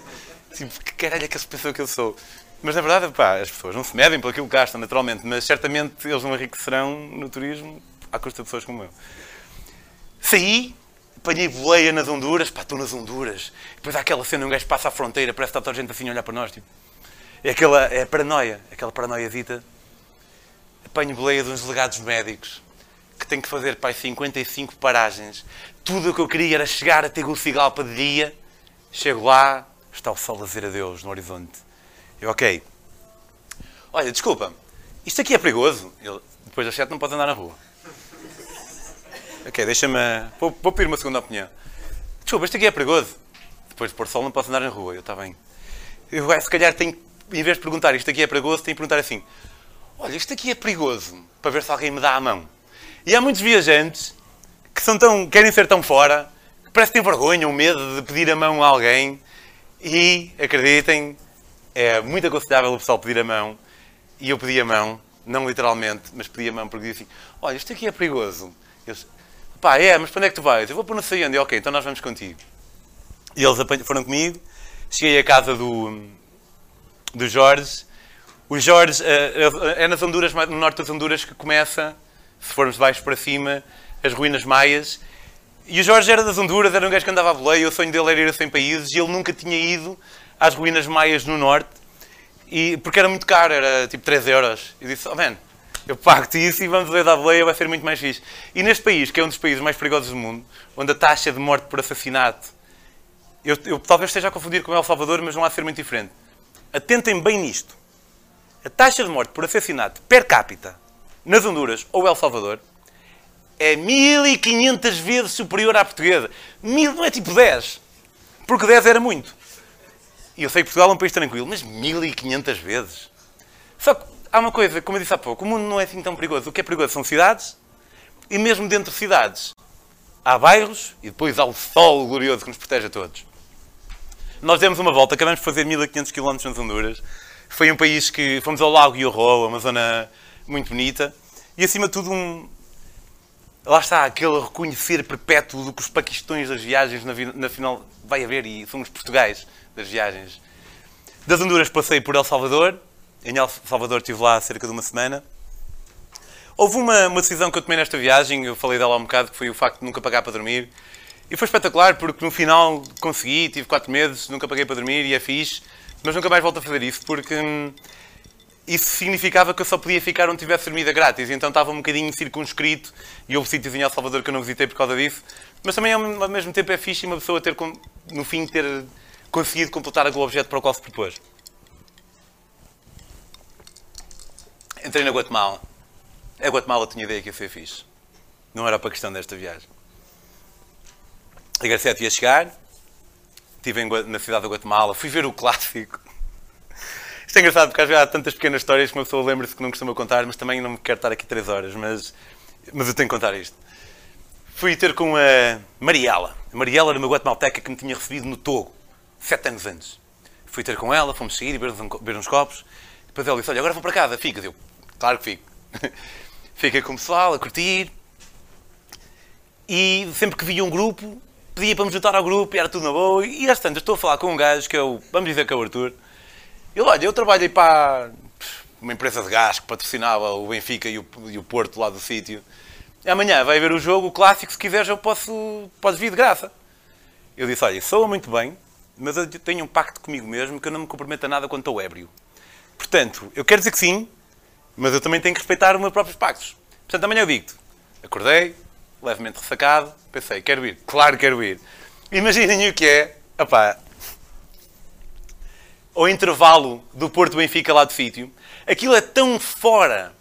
Tipo, que caralho é que essa pessoa que eu sou? Mas na verdade, pá, as pessoas não se medem pelo que gastam, naturalmente, mas certamente eles não enriquecerão no turismo à custa de pessoas como eu. Saí, apanhei boleia nas Honduras, pá, estou nas Honduras. Depois há aquela cena, um gajo passa a fronteira, parece que está toda a gente assim a olhar para nós. Tipo. É aquela é paranoia, aquela paranoiazita. Apanho boleia de uns delegados médicos que têm que fazer, pá, 55 paragens. Tudo o que eu queria era chegar a Tegucigalpa de dia. Chego lá, está o sol a dizer adeus no horizonte eu, ok. Olha, desculpa, isto aqui é perigoso. Ele, depois das sete não pode andar na rua. Ok, deixa-me. Vou, vou pedir uma segunda opinião. Desculpa, isto aqui é perigoso. Depois de pôr sol não posso andar na rua. Eu, está bem. Eu, se calhar, tenho, em vez de perguntar isto aqui é perigoso, tenho que perguntar assim: Olha, isto aqui é perigoso, para ver se alguém me dá a mão. E há muitos viajantes que são tão, querem ser tão fora, que parece que têm vergonha ou medo de pedir a mão a alguém. E, acreditem, é muito aconselhável o pessoal pedir a mão. E eu pedi a mão, não literalmente, mas pedi a mão porque disse assim: Olha, isto aqui é perigoso. Disse, Pá, é, mas para onde é que tu vais? Eu vou para não sei onde. ok, então nós vamos contigo. E eles foram comigo. Cheguei à casa do, do Jorge. O Jorge é nas Honduras, no norte das Honduras, que começa, se formos de baixo para cima, as ruínas maias. E o Jorge era das Honduras, era um gajo que andava a boleia, o sonho dele era ir a 100 países e ele nunca tinha ido às ruínas maias no norte, e, porque era muito caro, era tipo 3 euros. E disse, oh man, eu pago-te isso e vamos ler da boleia, vai ser muito mais fixe. E neste país, que é um dos países mais perigosos do mundo, onde a taxa de morte por assassinato, eu, eu talvez esteja a confundir com El Salvador, mas não há de ser muito diferente. Atentem bem nisto. a taxa de morte por assassinato per capita nas Honduras ou El Salvador é 1500 vezes superior à portuguesa. Mil não é tipo 10. Porque 10 era muito. E eu sei que Portugal é um país tranquilo, mas 1500 vezes. Só que há uma coisa, como eu disse há pouco, o mundo não é assim tão perigoso. O que é perigoso são cidades, e mesmo dentro de cidades há bairros, e depois há o sol glorioso que nos protege a todos. Nós demos uma volta, acabamos de fazer 1500 km nas Honduras. Foi um país que fomos ao Lago Iorro, uma zona muito bonita, e acima de tudo um, lá está aquele reconhecer perpétuo do que os paquistões das viagens na, na final vai haver e somos portugais das viagens. Das Honduras passei por El Salvador. Em El Salvador estive lá há cerca de uma semana. Houve uma, uma decisão que eu tomei nesta viagem, eu falei dela há um bocado, que foi o facto de nunca pagar para dormir. E foi espetacular porque no final consegui, tive 4 meses, nunca paguei para dormir e é fixe, mas nunca mais volto a fazer isso porque hum, isso significava que eu só podia ficar onde tivesse dormida grátis. Então estava um bocadinho circunscrito e houve sítios em El Salvador que eu não visitei por causa disso. Mas também ao mesmo tempo é fixe uma pessoa ter, no fim, ter conseguido completar aquele objeto para o qual se propôs. Entrei na Guatemala. A Guatemala tinha ideia que ia ser fixe. Não era para a questão desta viagem. A Garcete ia chegar, estive na cidade da Guatemala, fui ver o clássico. Isto é engraçado porque às vezes há tantas pequenas histórias que uma pessoa lembra-se que não costuma contar, mas também não me quero estar aqui três horas, mas, mas eu tenho que contar isto. Fui ter com a Mariela. A Mariela era uma guatemalteca que me tinha recebido no Togo, sete anos antes. Fui ter com ela, fomos sair beber, beber uns copos. Depois ela disse, olha, agora vou para casa, ficas? Eu, claro que fico. Fiquei com o pessoal a curtir. E sempre que via um grupo, pedia para me juntar ao grupo e era tudo na boa. E às tantas estou a falar com um gajo que é o, vamos dizer que é o Arthur. Ele, olha, eu trabalhei para uma empresa de gás que patrocinava o Benfica e o, e o Porto lá do sítio. Amanhã vai ver o jogo, o clássico, se quiseres eu posso, podes vir de graça. Eu disse, olha, soa muito bem, mas eu tenho um pacto comigo mesmo que eu não me comprometo a nada quando estou ébrio. Portanto, eu quero dizer que sim, mas eu também tenho que respeitar os meus próprios pactos. Portanto, amanhã eu digo-te. Acordei, levemente ressacado, pensei, quero ir. Claro que quero ir. Imaginem o que é, opá, ao intervalo do Porto Benfica lá de sítio, aquilo é tão fora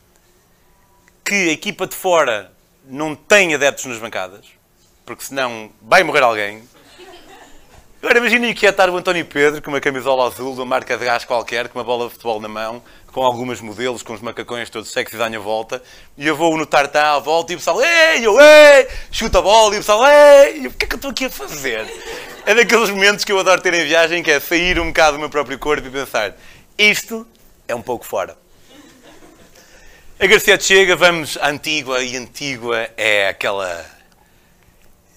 que a equipa de fora não tem adeptos nas bancadas, porque senão vai morrer alguém. Agora imaginem o que estar o António Pedro com uma camisola azul de uma marca de gás qualquer, com uma bola de futebol na mão, com algumas modelos, com os macacões todos sexy à minha volta, e eu vou no tartá à volta e o pessoal, ei, eu, ei, chuta a bola, e o pessoal, ei, o que é que eu estou aqui a fazer? É daqueles momentos que eu adoro ter em viagem, que é sair um bocado do meu próprio corpo e pensar, isto é um pouco fora. A Garcia chega, vamos à Antígua, e Antígua é aquela...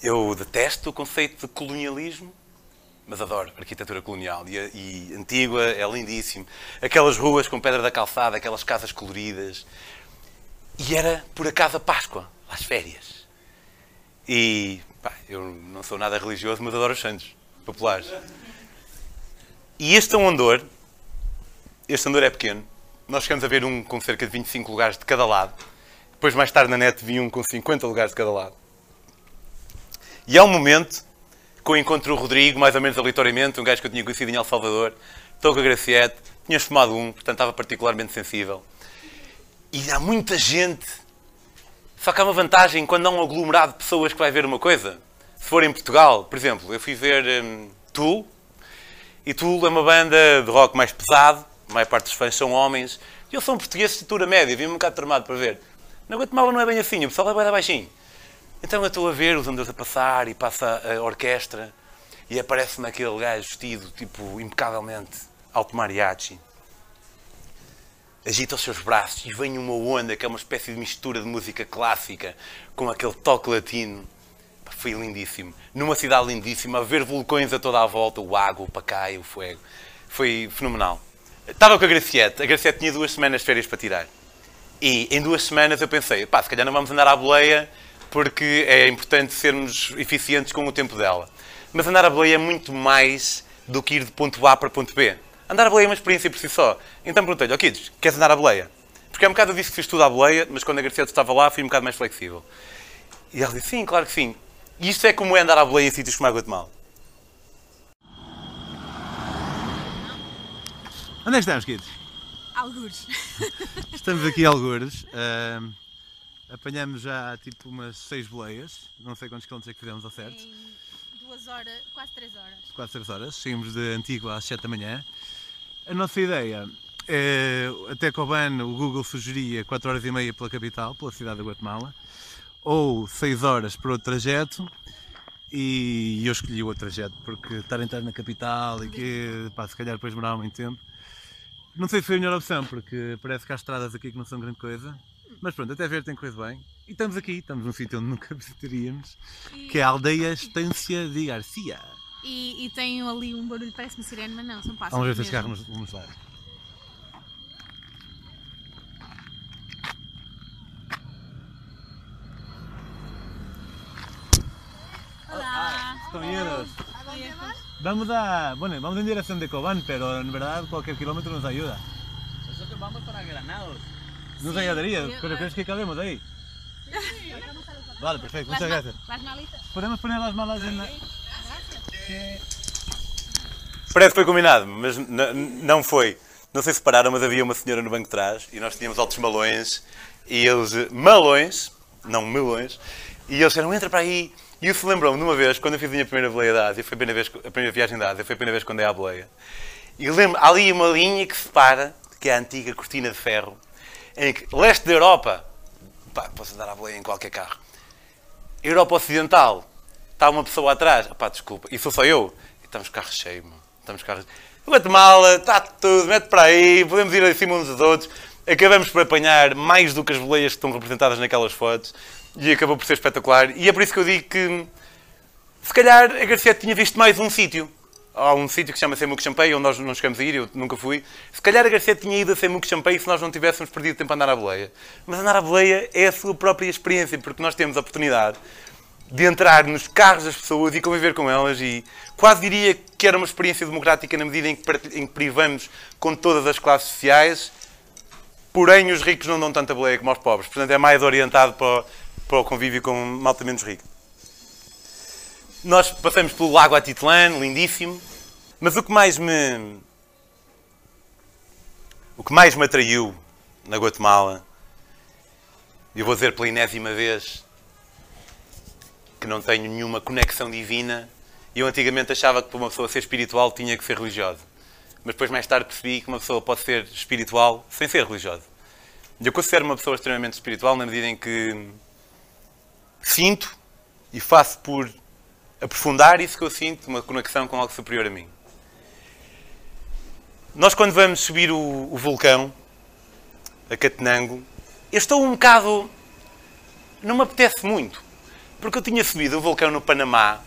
Eu detesto o conceito de colonialismo, mas adoro arquitetura colonial. E, e Antígua é lindíssimo. Aquelas ruas com pedra da calçada, aquelas casas coloridas. E era, por acaso, a Páscoa, às férias. E Pá, eu não sou nada religioso, mas adoro os santos populares. E este é um andor, este andor é pequeno. Nós chegamos a ver um com cerca de 25 lugares de cada lado. Depois, mais tarde, na net, vi um com 50 lugares de cada lado. E há um momento que eu encontro o Rodrigo, mais ou menos aleatoriamente, um gajo que eu tinha conhecido em El Salvador. Estou com a Graciete, tinha fumado um, portanto estava particularmente sensível. E há muita gente só que há uma vantagem quando há um aglomerado de pessoas que vai ver uma coisa. Se for em Portugal, por exemplo, eu fui ver um, Tool, e Tool é uma banda de rock mais pesado, a maior parte dos fãs são homens, e eu sou um português de estatura média, vim um bocado tramado para ver. Na Guatemala não é bem assim, o pessoal é bem baixinho. Então eu estou a ver os andores a passar, e passa a orquestra, e aparece-me aquele gajo vestido, tipo, impecavelmente, alto mariachi agita os seus braços e vem uma onda que é uma espécie de mistura de música clássica com aquele toque latino. Foi lindíssimo. Numa cidade lindíssima, a ver vulcões a toda a volta, o água, o pacai, o fogo. Foi fenomenal. Estava com a Graciete. A Graciete tinha duas semanas de férias para tirar. E em duas semanas eu pensei, pá, se calhar não vamos andar à boleia porque é importante sermos eficientes com o tempo dela. Mas andar à boleia é muito mais do que ir de ponto A para ponto B. Andar a boleia é uma experiência por si só. Então perguntei-lhe, ó oh, Kids, queres andar a boleia? Porque é um bocado eu disse que fiz tudo à boleia, mas quando a Garcia estava lá fui um bocado mais flexível. E ela disse, sim, claro que sim. E isto é como é andar à boleia em sítios como a Guatemala. Onde é que estamos, Kids? Algures. Estamos aqui a algures. ahm, apanhamos já tipo umas 6 boleias. Não sei quantos quilómetros é que fizemos ao certo. Em duas horas, quase três horas. quase 3 horas. Saímos de Antigua às 7 da manhã. A nossa ideia é, até Coban, o Google sugeria 4 horas e meia pela capital, pela cidade da Guatemala, ou 6 horas para outro trajeto. E eu escolhi o outro trajeto porque estar a entrar na capital e que, pá, se calhar depois demorava muito tempo. Não sei se foi a melhor opção, porque parece que há estradas aqui que não são grande coisa. Mas pronto, até ver tem corrido bem. E estamos aqui, estamos num sítio onde nunca visitaríamos, E, que é a aldeia Estância de Garcia. e, e tem ali um barulho, parece-me sirene, mas não, são pássaros. Vamos ver se este carro nos, nos leva. Olá! Compañeros, vamos a, bueno, vamos en dirección de Cobán, pero en verdad cualquier kilómetro nos ayuda. Nosotros vamos para Granados. Nos Sí, ayudaría, sí, pero. ¿crees que cabemos ahí? Vale, perfecto, muchas gracias. Las malitas. ¿Podemos poner las malas en la... Parece que foi combinado, mas não foi. Não sei se pararam, mas havia uma senhora no banco de trás e nós tínhamos altos malões e eles, malões, não melões, e eles disseram, entra para aí. E isso lembrou-me de uma vez, quando eu fiz a minha primeira boleia da Ásia, foi a primeira, vez, a primeira viagem da Ásia, foi a primeira vez quando é à boleia. E lembro, há ali uma linha que separa, que é a antiga cortina de ferro, em que leste da Europa, pá, posso andar à boleia em qualquer carro. Europa Ocidental, está uma pessoa atrás, pá, desculpa, e sou só eu, estamos carros cheios, mano. estamos carros Guatemala, está tudo, mete para aí, podemos ir acima uns dos outros. Acabamos por apanhar mais do que as boleias que estão representadas naquelas fotos e acabou por ser espetacular. E é por isso que eu digo que se calhar a Garcia tinha visto mais um sítio. Há um sítio que se chama Semuc Champei, onde nós não chegamos a ir, eu nunca fui. Se calhar a Garcia tinha ido a Semuc Champei se nós não tivéssemos perdido tempo a andar à boleia. Mas andar à boleia é a sua própria experiência, porque nós temos a oportunidade de entrar nos carros das pessoas e conviver com elas e quase diria que era uma experiência democrática na medida em que, em que privamos com todas as classes sociais, porém os ricos não dão tanta boleia como aos pobres. Portanto, é mais orientado para o, para o convívio com malta menos rica. Nós passamos pelo Lago Atitlán, lindíssimo, mas o que mais me... O que mais me atraiu na Guatemala, e eu vou dizer pela enésima vez, que não tenho nenhuma conexão divina. E eu antigamente achava que para uma pessoa ser espiritual tinha que ser religiosa. Mas depois mais tarde percebi que uma pessoa pode ser espiritual sem ser religiosa. Eu considero uma pessoa extremamente espiritual na medida em que sinto e faço por aprofundar isso que eu sinto, uma conexão com algo superior a mim. Nós quando vamos subir o, o vulcão, a Catenango, eu estou um bocado... Não me apetece muito porque eu tinha subido o vulcão no Panamá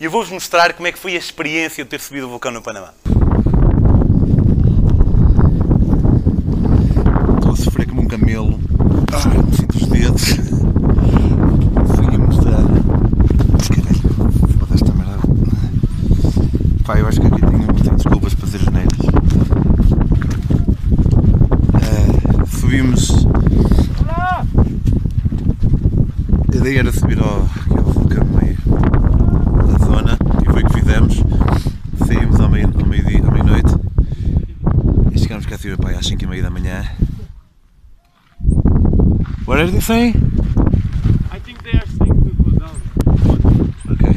e eu vou-vos mostrar como é que foi a experiência de ter subido o vulcão no Panamá. Estou a sofrer como um camelo. Ai, me sinto os dedos. Consegui mostrar. Caralho, foda esta merda. Pá, eu acho que aqui tenho, tenho desculpas para ser geneiras. Ah, subimos. A ideia era subir ao, ao vulcão meio da zona e foi o que fizemos. Saímos ao meio- ao meio-dia, à meia-noite. E chegámos cá acima pá, às 5 e meia da manhã. What are they saying? I think they are saying to go down. Ok.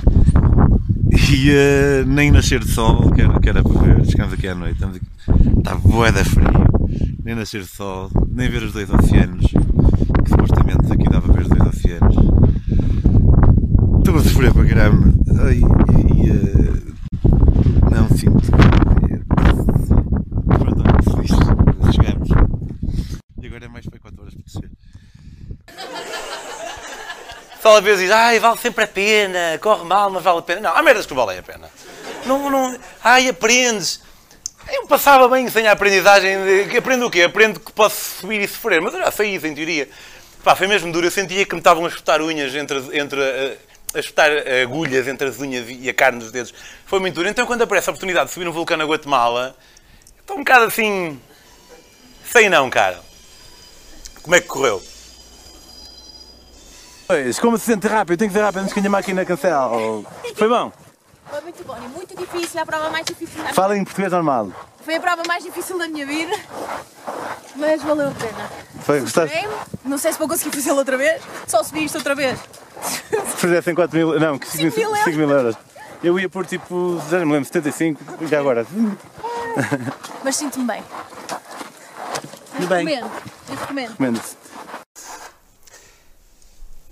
E nem nascer de sol, que era, que era para ver. Chegámos aqui à noite. Aqui. Está bué da frio. Nem nascer de sol, nem ver os dois oceanos. Que supostamente aqui dava para ver os dois oceanos. Estou a sofrer para caramba. Ai, e, eh, não sinto. Pronto. Chegamos. E agora é mais foi 4 horas para descer. Só às vezes diz, ai, vale sempre a pena, corre mal, mas vale a pena. Não, há merdas que valem a pena. Não, não, ai, aprendes. Eu passava bem sem a aprendizagem. De, aprendo o quê? Aprendo que posso subir e sofrer. Mas eu já sei isso, em teoria. Pá, foi mesmo duro. Eu sentia que me estavam a espetar unhas entre, entre eh, a espetar agulhas entre as unhas e a carne dos dedos. Foi muito duro. Então, quando aparece a oportunidade de subir um vulcão na Guatemala, estou um bocado assim. Sei não, cara. Como é que correu? Pois, como se sente rápido? Tem que ser rápido antes que a minha máquina cancela. Foi bom? Foi muito bom e muito difícil, a prova mais difícil. Fala em português normal. Foi a prova mais difícil da minha vida. mas valeu a pena. Foi, gostaste? Não sei se vou conseguir fazê-lo outra vez, só subi isto outra vez. Se fizessem 4 mil, não, que 5 Cinco mil mil euros. Eu ia por tipo, já não me lembro, 75, já agora. Mas sinto-me bem. Tudo bem. Recomendo, eu recomendo. Recomendo-se.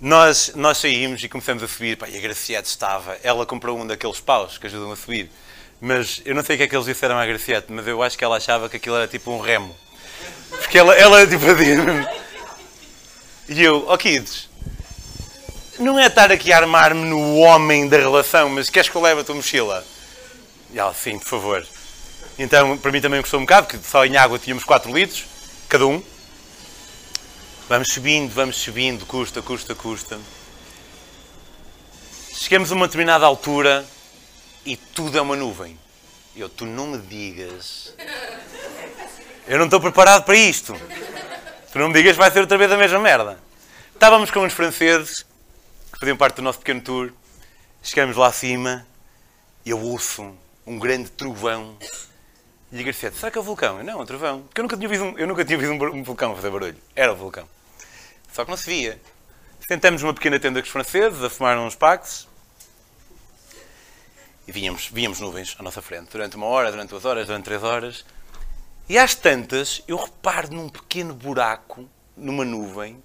Nós, nós saímos e começamos a subir. Pá, e a Graciete estava. Ela comprou um daqueles paus que ajudam a subir. Mas eu não sei o que é que eles disseram à Graciete, mas eu acho que ela achava que aquilo era tipo um remo. Porque ela, ela tipo E eu, ó oh, kids, não é estar aqui a armar-me no homem da relação, mas queres que eu leve a tua mochila? E ela, sim, por favor. Então, para mim também custou um bocado, porque só em água tínhamos 4 litros, cada um. Vamos subindo, vamos subindo, custa, custa, custa. Chegamos a uma determinada altura e tudo é uma nuvem. Eu, tu não me digas. Eu não estou preparado para isto. Tu não me digas vai ser outra vez a mesma merda. Estávamos com uns franceses que faziam parte do nosso pequeno tour. Chegamos lá acima e eu ouço um grande trovão. E a Garcia, será que é o vulcão? Eu, não, é um trovão. Porque eu nunca tinha visto um, eu nunca tinha visto um vulcão fazer barulho. Era o vulcão. Só que não se via. Sentamos numa pequena tenda com os franceses, a fumar uns paxes. E víamos, víamos nuvens à nossa frente. Durante uma hora, durante duas horas, durante três horas. E às tantas, eu reparo num pequeno buraco, numa nuvem,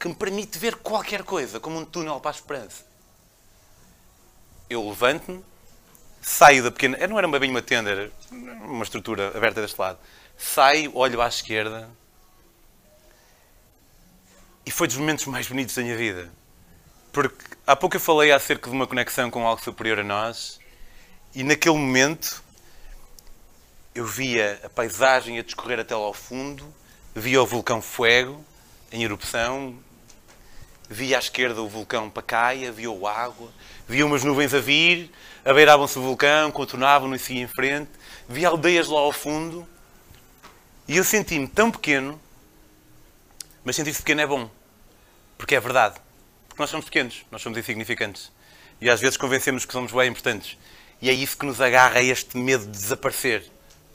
que me permite ver qualquer coisa, como um túnel para a esperança. Eu levanto-me, saio da pequena. Não era bem uma tenda, era uma estrutura aberta deste lado. Saio, olho à esquerda. E foi dos momentos mais bonitos da minha vida. Porque há pouco eu falei acerca de uma conexão com algo superior a nós. E naquele momento eu via a paisagem a discorrer até lá ao fundo, via o vulcão Fuego em erupção, via à esquerda o vulcão Pacaia, via o água, via umas nuvens a vir, abeiravam-se o vulcão, contornavam-no e seguiam em frente, via aldeias lá ao fundo, e eu senti-me tão pequeno, mas sentir-se pequeno é bom, porque é verdade. Porque nós somos pequenos, nós somos insignificantes. E às vezes convencemos que somos bem importantes. E é isso que nos agarra a este medo de desaparecer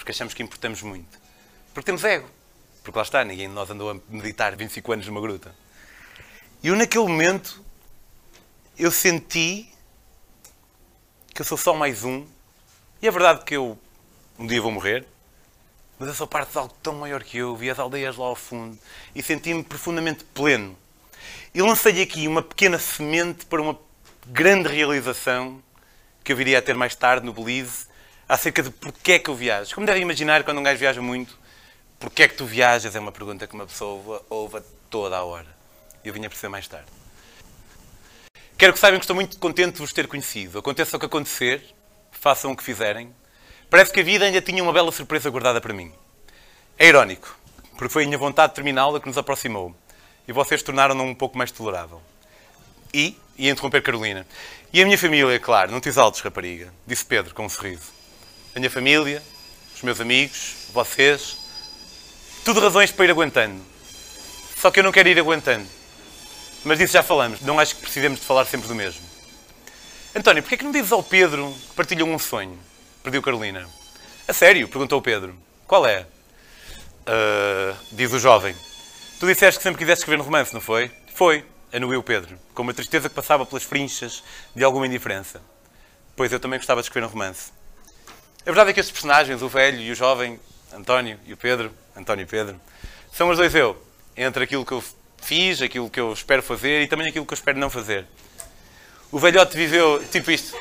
porque achamos que importamos muito. Porque temos ego. Porque lá está, ninguém de nós andou a meditar 25 anos numa gruta. E eu, naquele momento, eu senti que eu sou só mais um. E é verdade que eu um dia vou morrer, mas eu sou parte de algo tão maior que eu. Vi as aldeias lá ao fundo e senti-me profundamente pleno. E lancei aqui uma pequena semente para uma grande realização que eu viria a ter mais tarde no Belize acerca de porquê é que eu viajo. Como devem imaginar, quando um gajo viaja muito, porquê é que tu viajas é uma pergunta que uma pessoa ouve toda a hora. Eu vinha a perceber mais tarde. Quero que saibam que estou muito contente de vos ter conhecido. Aconteça o que acontecer, façam o que fizerem. Parece que a vida ainda tinha uma bela surpresa guardada para mim. É irónico, porque foi a minha vontade terminá-la que nos aproximou. E vocês tornaram-no um pouco mais tolerável. E, e interromper Carolina. E a minha família, claro, não te exaltes, rapariga, disse Pedro com um sorriso a minha família, os meus amigos, vocês. Tudo razões para ir aguentando. Só que eu não quero ir aguentando. Mas disso já falamos. Não acho que precisemos de falar sempre do mesmo. António, porquê é que não dizes ao Pedro que partilhou um sonho? Pediu Carolina. A sério? Perguntou Pedro. Qual é? Uh, diz o jovem. Tu disseste que sempre quiseste escrever um romance, não foi? Foi, anuiu Pedro, com uma tristeza que passava pelas frinchas de alguma indiferença. Pois eu também gostava de escrever um romance. A verdade é que estes personagens, o velho e o jovem, António e o Pedro, António e Pedro, são os dois eu, entre aquilo que eu fiz, aquilo que eu espero fazer e também aquilo que eu espero não fazer. O velhote viveu tipo isto.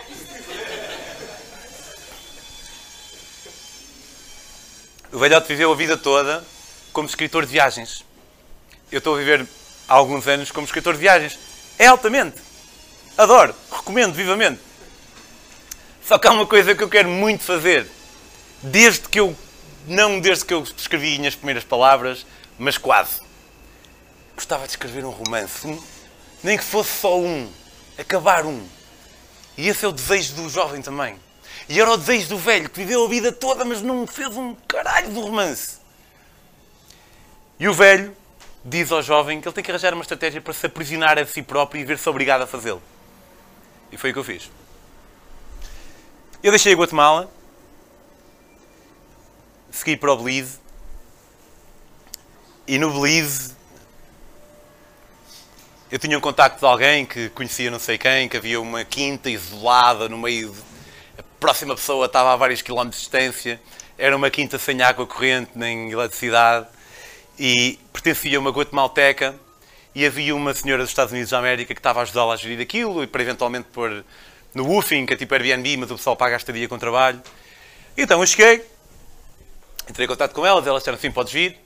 O velhote viveu a vida toda como escritor de viagens. Eu estou a viver há alguns anos como escritor de viagens. É altamente. Adoro. Recomendo vivamente. Só que há uma coisa que eu quero muito fazer. Desde que eu. Não desde que eu escrevi as primeiras palavras, mas quase. Gostava de escrever um romance. Um, nem que fosse só um. Acabar um. E esse é o desejo do jovem também. E era o desejo do velho, que viveu a vida toda, mas não fez um caralho de romance. E o velho diz ao jovem que ele tem que arranjar uma estratégia para se aprisionar a si próprio e ver-se obrigado a fazê-lo. E foi o que eu fiz. Eu deixei a Guatemala, segui para o Belize E no Belize eu tinha um contacto de alguém que conhecia não sei quem, que havia uma quinta isolada no meio de... Próxima pessoa estava a vários quilómetros de distância. Era uma quinta sem água corrente nem eletricidade. E pertencia a uma guatemalteca e havia uma senhora dos Estados Unidos da América que estava a ajudá-la a gerir aquilo e para eventualmente pôr no woofing, que é tipo Airbnb, mas o pessoal paga a estadia com trabalho. Então eu cheguei, entrei em contato com elas, elas disseram assim, podes vir.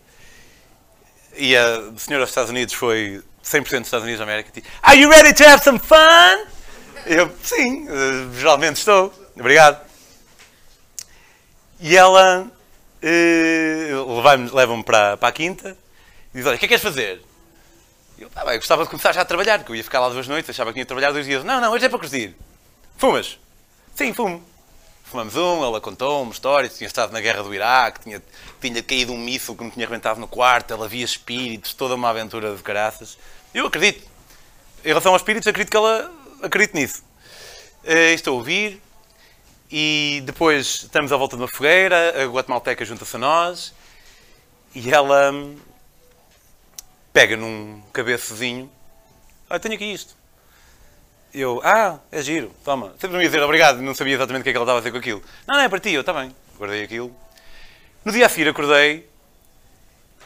E a senhora dos Estados Unidos foi 100% dos Estados Unidos da América. Tipo, Are you ready to have some fun? Eu, sim, uh, geralmente estou. Obrigado. E ela uh, leva-me para, para a quinta e diz, olha, o que é que queres fazer? Eu, ah, bem, gostava de começar já a trabalhar, porque eu ia ficar lá duas noites, achava que ia trabalhar dois dias. Não, não, hoje é para curtir. Fumas? Sim, fumo. Fumamos um, ela contou uma história, tinha estado na guerra do Iraque, tinha, tinha caído um míssil que me tinha arrebentado no quarto, ela via espíritos, toda uma aventura de caraças. Eu acredito. Em relação aos espíritos, acredito que ela acredite nisso. Uh, estou a ouvir e depois estamos à volta de uma fogueira, a guatemalteca junta-se a nós e ela hum, pega num cabeçozinho. Ah, tenho aqui isto. Eu, ah, é giro, toma. Sempre me ia dizer obrigado, não sabia exatamente o que é que ela estava a fazer com aquilo. Não, não, é para ti, eu também. Guardei aquilo. No dia a seguir acordei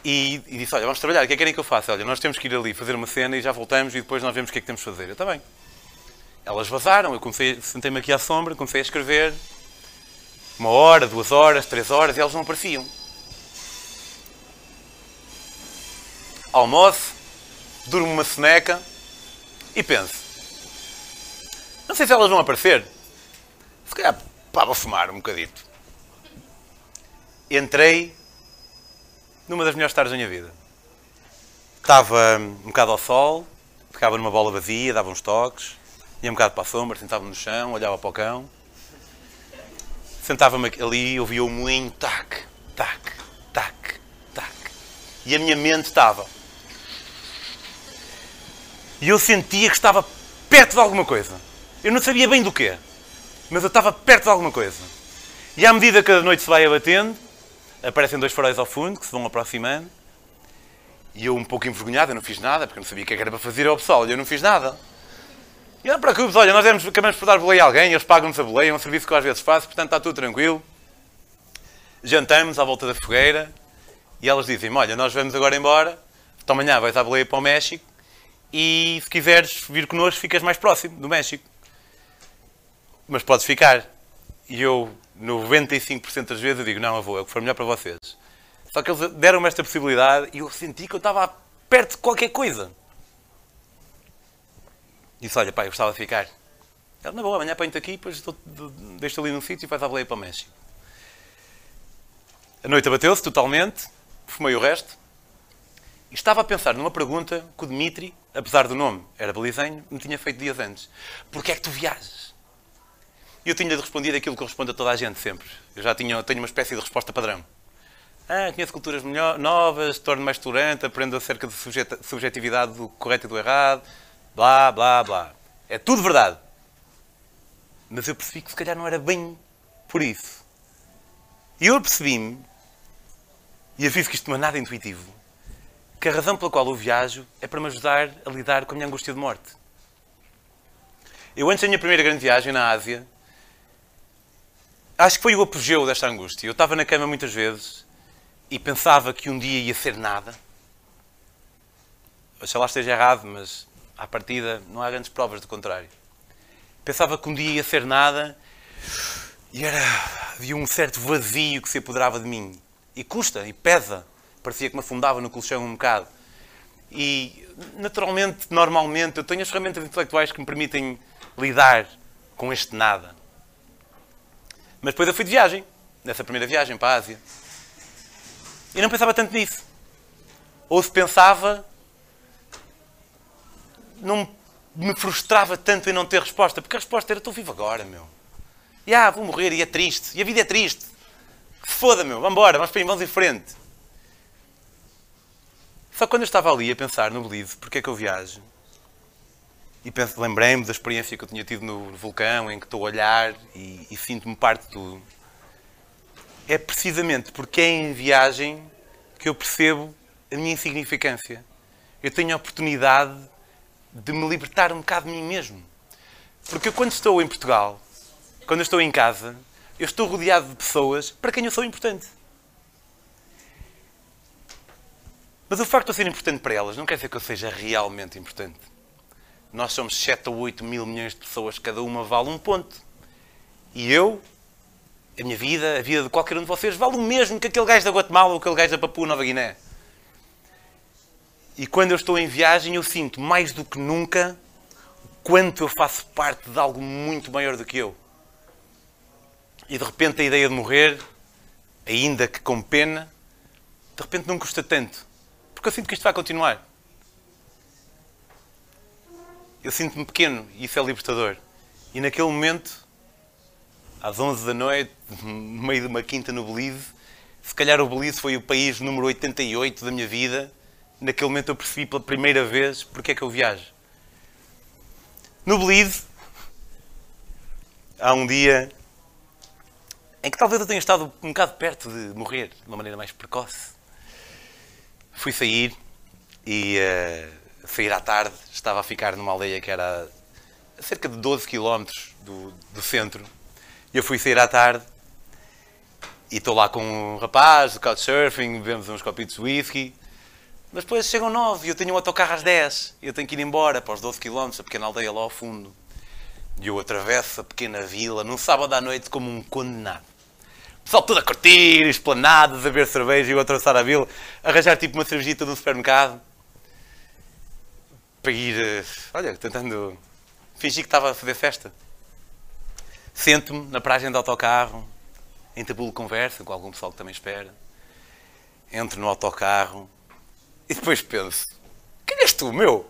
e, e, disse, olha, vamos trabalhar, o que é que querem que eu faça? Olha, nós temos que ir ali fazer uma cena e já voltamos e depois nós vemos o que é que temos de fazer. Eu também. Elas vazaram, eu comecei, sentei-me aqui à sombra, comecei a escrever. Uma hora, duas horas, três horas e elas não apareciam. Almoço, durmo uma soneca e penso, não sei se elas vão aparecer. Se calhar, pá, vou fumar um bocadito. Entrei numa das melhores tardes da minha vida. Estava um bocado ao sol, ficava numa bola vazia, dava uns toques, ia um bocado para a sombra, sentava-me no chão, olhava para o cão. Sentava-me ali, ouvia o moinho, tac, tac, tac, tac. E a minha mente estava. E eu sentia que estava perto de alguma coisa. Eu não sabia bem do quê, mas eu estava perto de alguma coisa. E à medida que a noite se vai abatendo, aparecem dois faróis ao fundo que se vão aproximando. E eu, um pouco envergonhado, eu não fiz nada, porque eu não sabia o que era para fazer ao pessoal, eu não fiz nada. E não preocupes, olha, nós demos, acabamos por dar boleia a alguém, eles pagam-nos a boleia, é um serviço que eu às vezes faço, portanto está tudo tranquilo. Jantamos à volta da fogueira e elas dizem olha, nós vamos agora embora, então amanhã vais à boleia para o México e se quiseres vir connosco ficas mais próximo do México mas podes ficar. E eu, 95% das vezes, eu digo, não, vou, é o que for melhor para vocês. Só que eles deram-me esta possibilidade e eu senti que eu estava perto de qualquer coisa. Disse, olha, pai, eu gostava de ficar. Ela, na boa, amanhã apanho-te aqui, depois deixo ali num sítio e vais à boleia para o México. A noite abateu-se totalmente, fumei o resto, e estava a pensar numa pergunta que o Dmitri, apesar do nome, era belizenho, me tinha feito dias antes. Porquê é que tu viajas? E eu tinha de responder aquilo que eu respondo a toda a gente sempre. Eu já tinha, tenho uma espécie de resposta padrão. Ah, conheço culturas melhor, novas, torno mais tolerante, aprendo acerca de subjetividade do correto e do errado, blá, blá, blá. É tudo verdade. Mas eu percebi que se calhar não era bem por isso. E eu percebi-me, e fiz que isto não é nada intuitivo, que a razão pela qual eu viajo é para me ajudar a lidar com a minha angústia de morte. Eu, antes da minha primeira grande viagem na Ásia, acho que foi o apogeu desta angústia. Eu estava na cama muitas vezes e pensava que um dia ia ser nada. Oxalá esteja errado, mas à partida não há grandes provas do contrário. Pensava que um dia ia ser nada e era, havia um certo vazio que se apoderava de mim. E custa, e pesa. Parecia que me afundava no colchão um bocado. E, naturalmente, normalmente, eu tenho as ferramentas intelectuais que me permitem lidar com este nada. Mas depois eu fui de viagem, nessa primeira viagem para a Ásia. E não pensava tanto nisso. Ou se pensava, não me frustrava tanto em não ter resposta, porque a resposta era: estou vivo agora, meu. E ah, vou morrer e é triste. E a vida é triste. Foda, meu. Vamos embora, vamos para vamos em frente. Só quando eu estava ali a pensar no Belize, porque é que eu viajo, e lembrei-me da experiência que eu tinha tido no vulcão, em que estou a olhar e, e sinto-me parte de tudo. É precisamente porque é em viagem que eu percebo a minha insignificância. Eu tenho a oportunidade de me libertar um bocado de mim mesmo. Porque eu, quando estou em Portugal, quando estou em casa, eu estou rodeado de pessoas para quem eu sou importante. Mas o facto de eu ser importante para elas não quer dizer que eu seja realmente importante. Nós somos 7 ou 8 mil milhões de pessoas, cada uma vale um ponto. E eu, a minha vida, a vida de qualquer um de vocês, vale o mesmo que aquele gajo da Guatemala ou aquele gajo da Papua Nova Guiné. E quando eu estou em viagem, eu sinto mais do que nunca quanto eu faço parte de algo muito maior do que eu. E de repente a ideia de morrer, ainda que com pena, de repente não custa tanto. Porque eu sinto que isto vai continuar. Eu sinto-me pequeno e isso é libertador. E naquele momento, às 11 da noite, no meio de uma quinta no Belize, se calhar o Belize foi o país número 88 da minha vida, naquele momento eu percebi pela primeira vez porque é que eu viajo. No Belize, há um dia em que talvez eu tenha estado um bocado perto de morrer de uma maneira mais precoce fui sair e uh, sair à tarde. Estava a ficar numa aldeia que era a cerca de 12 km do, do centro. E eu fui sair à tarde e estou lá com um rapaz do couchsurfing, bebemos uns copitos de whisky. Mas depois chegam 9 e eu tenho um autocarro às 10 e eu tenho que ir embora para os 12 km, a pequena aldeia lá ao fundo. E eu atravesso a pequena vila num sábado à noite como um condenado pessoal todo a curtir, esplanadas, a beber cerveja e eu atravessar a vila, arranjar tipo uma cervejita do supermercado para ir, eh, olha, tentando fingir que estava a fazer festa. Sento-me na paragem do autocarro, entabulo conversa com algum pessoal que também espera. Entro no autocarro e depois penso: quem és tu, meu?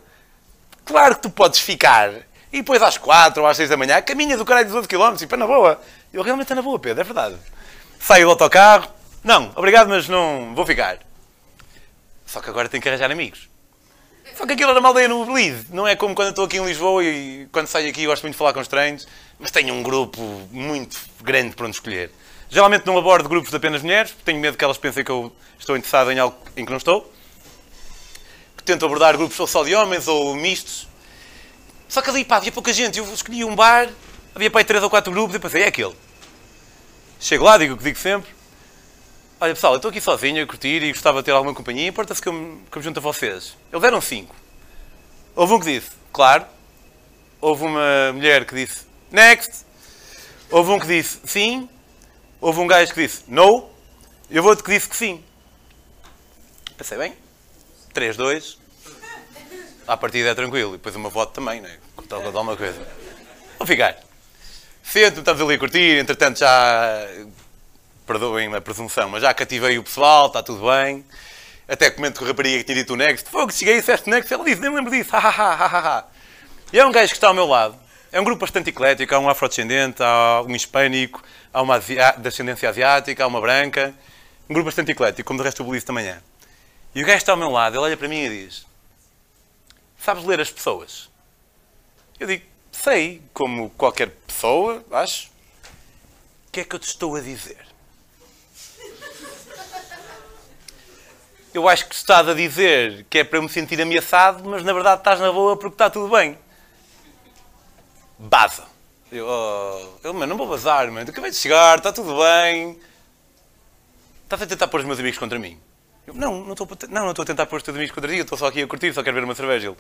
Claro que tu podes ficar. E depois às quatro ou às seis da manhã, caminha do caralho dos 12 km, e pá, na boa. Eu realmente estou na boa, Pedro, é verdade. Saio do autocarro. Não, obrigado, mas não vou ficar. Só que agora tenho que arranjar amigos. Só que aquilo era uma aldeia no Belize. Não é como quando estou aqui em Lisboa e quando saio aqui gosto muito de falar com estranhos, mas tenho um grupo muito grande para onde escolher. Geralmente não abordo grupos de apenas mulheres, tenho medo que elas pensem que eu estou interessado em algo em que não estou. Tento abordar grupos só de homens ou mistos. Só que ali, pá, havia pouca gente. Eu escolhi um bar, havia para aí três ou quatro grupos e pensei, é aquele. Chego lá, digo o que digo sempre. Olha pessoal, eu estou aqui sozinho a curtir e gostava de ter alguma companhia, importa-se que, eu me, que eu me a vocês. Eles eram cinco. Houve um que disse, claro. Houve uma mulher que disse, next. Houve um que disse, sim. Houve um gajo que disse, no. E houve outro que disse que sim. Pensei, bem, 3, 2. À partida é tranquilo. E depois uma voto também, né? Tal, alguma coisa. Vou ficar. Sento, estamos ali a curtir, entretanto já. Perdoem a presunção, mas já cativei o pessoal, está tudo bem. Até comento com a rapariga que tinha dito o Next. Fogo, cheguei e disseste Next. Ela disse, nem lembro disso. Ha, ha, ha. E é um gajo que está ao meu lado. É um grupo bastante eclético. Há um afrodescendente, há um hispânico, há uma de ascendência asiática, há uma branca. Um grupo bastante eclético, como do resto do Belize também é. E o gajo está ao meu lado, ele olha para mim e diz: Sabes ler as pessoas? Eu digo: Sei, como qualquer pessoa, acho. O que é que eu te estou a dizer? Eu acho que estás a dizer que é para eu me sentir ameaçado, mas na verdade estás na boa porque está tudo bem. Baza. Eu, oh, eu mano, não vou bazar, mano. Acabei de chegar, está tudo bem. Estás a tentar pôr os meus amigos contra mim? Não, não estou, a tentar pôr os teus amigos contra ti, eu estou só aqui a curtir, só quero ver uma cerveja. Ele,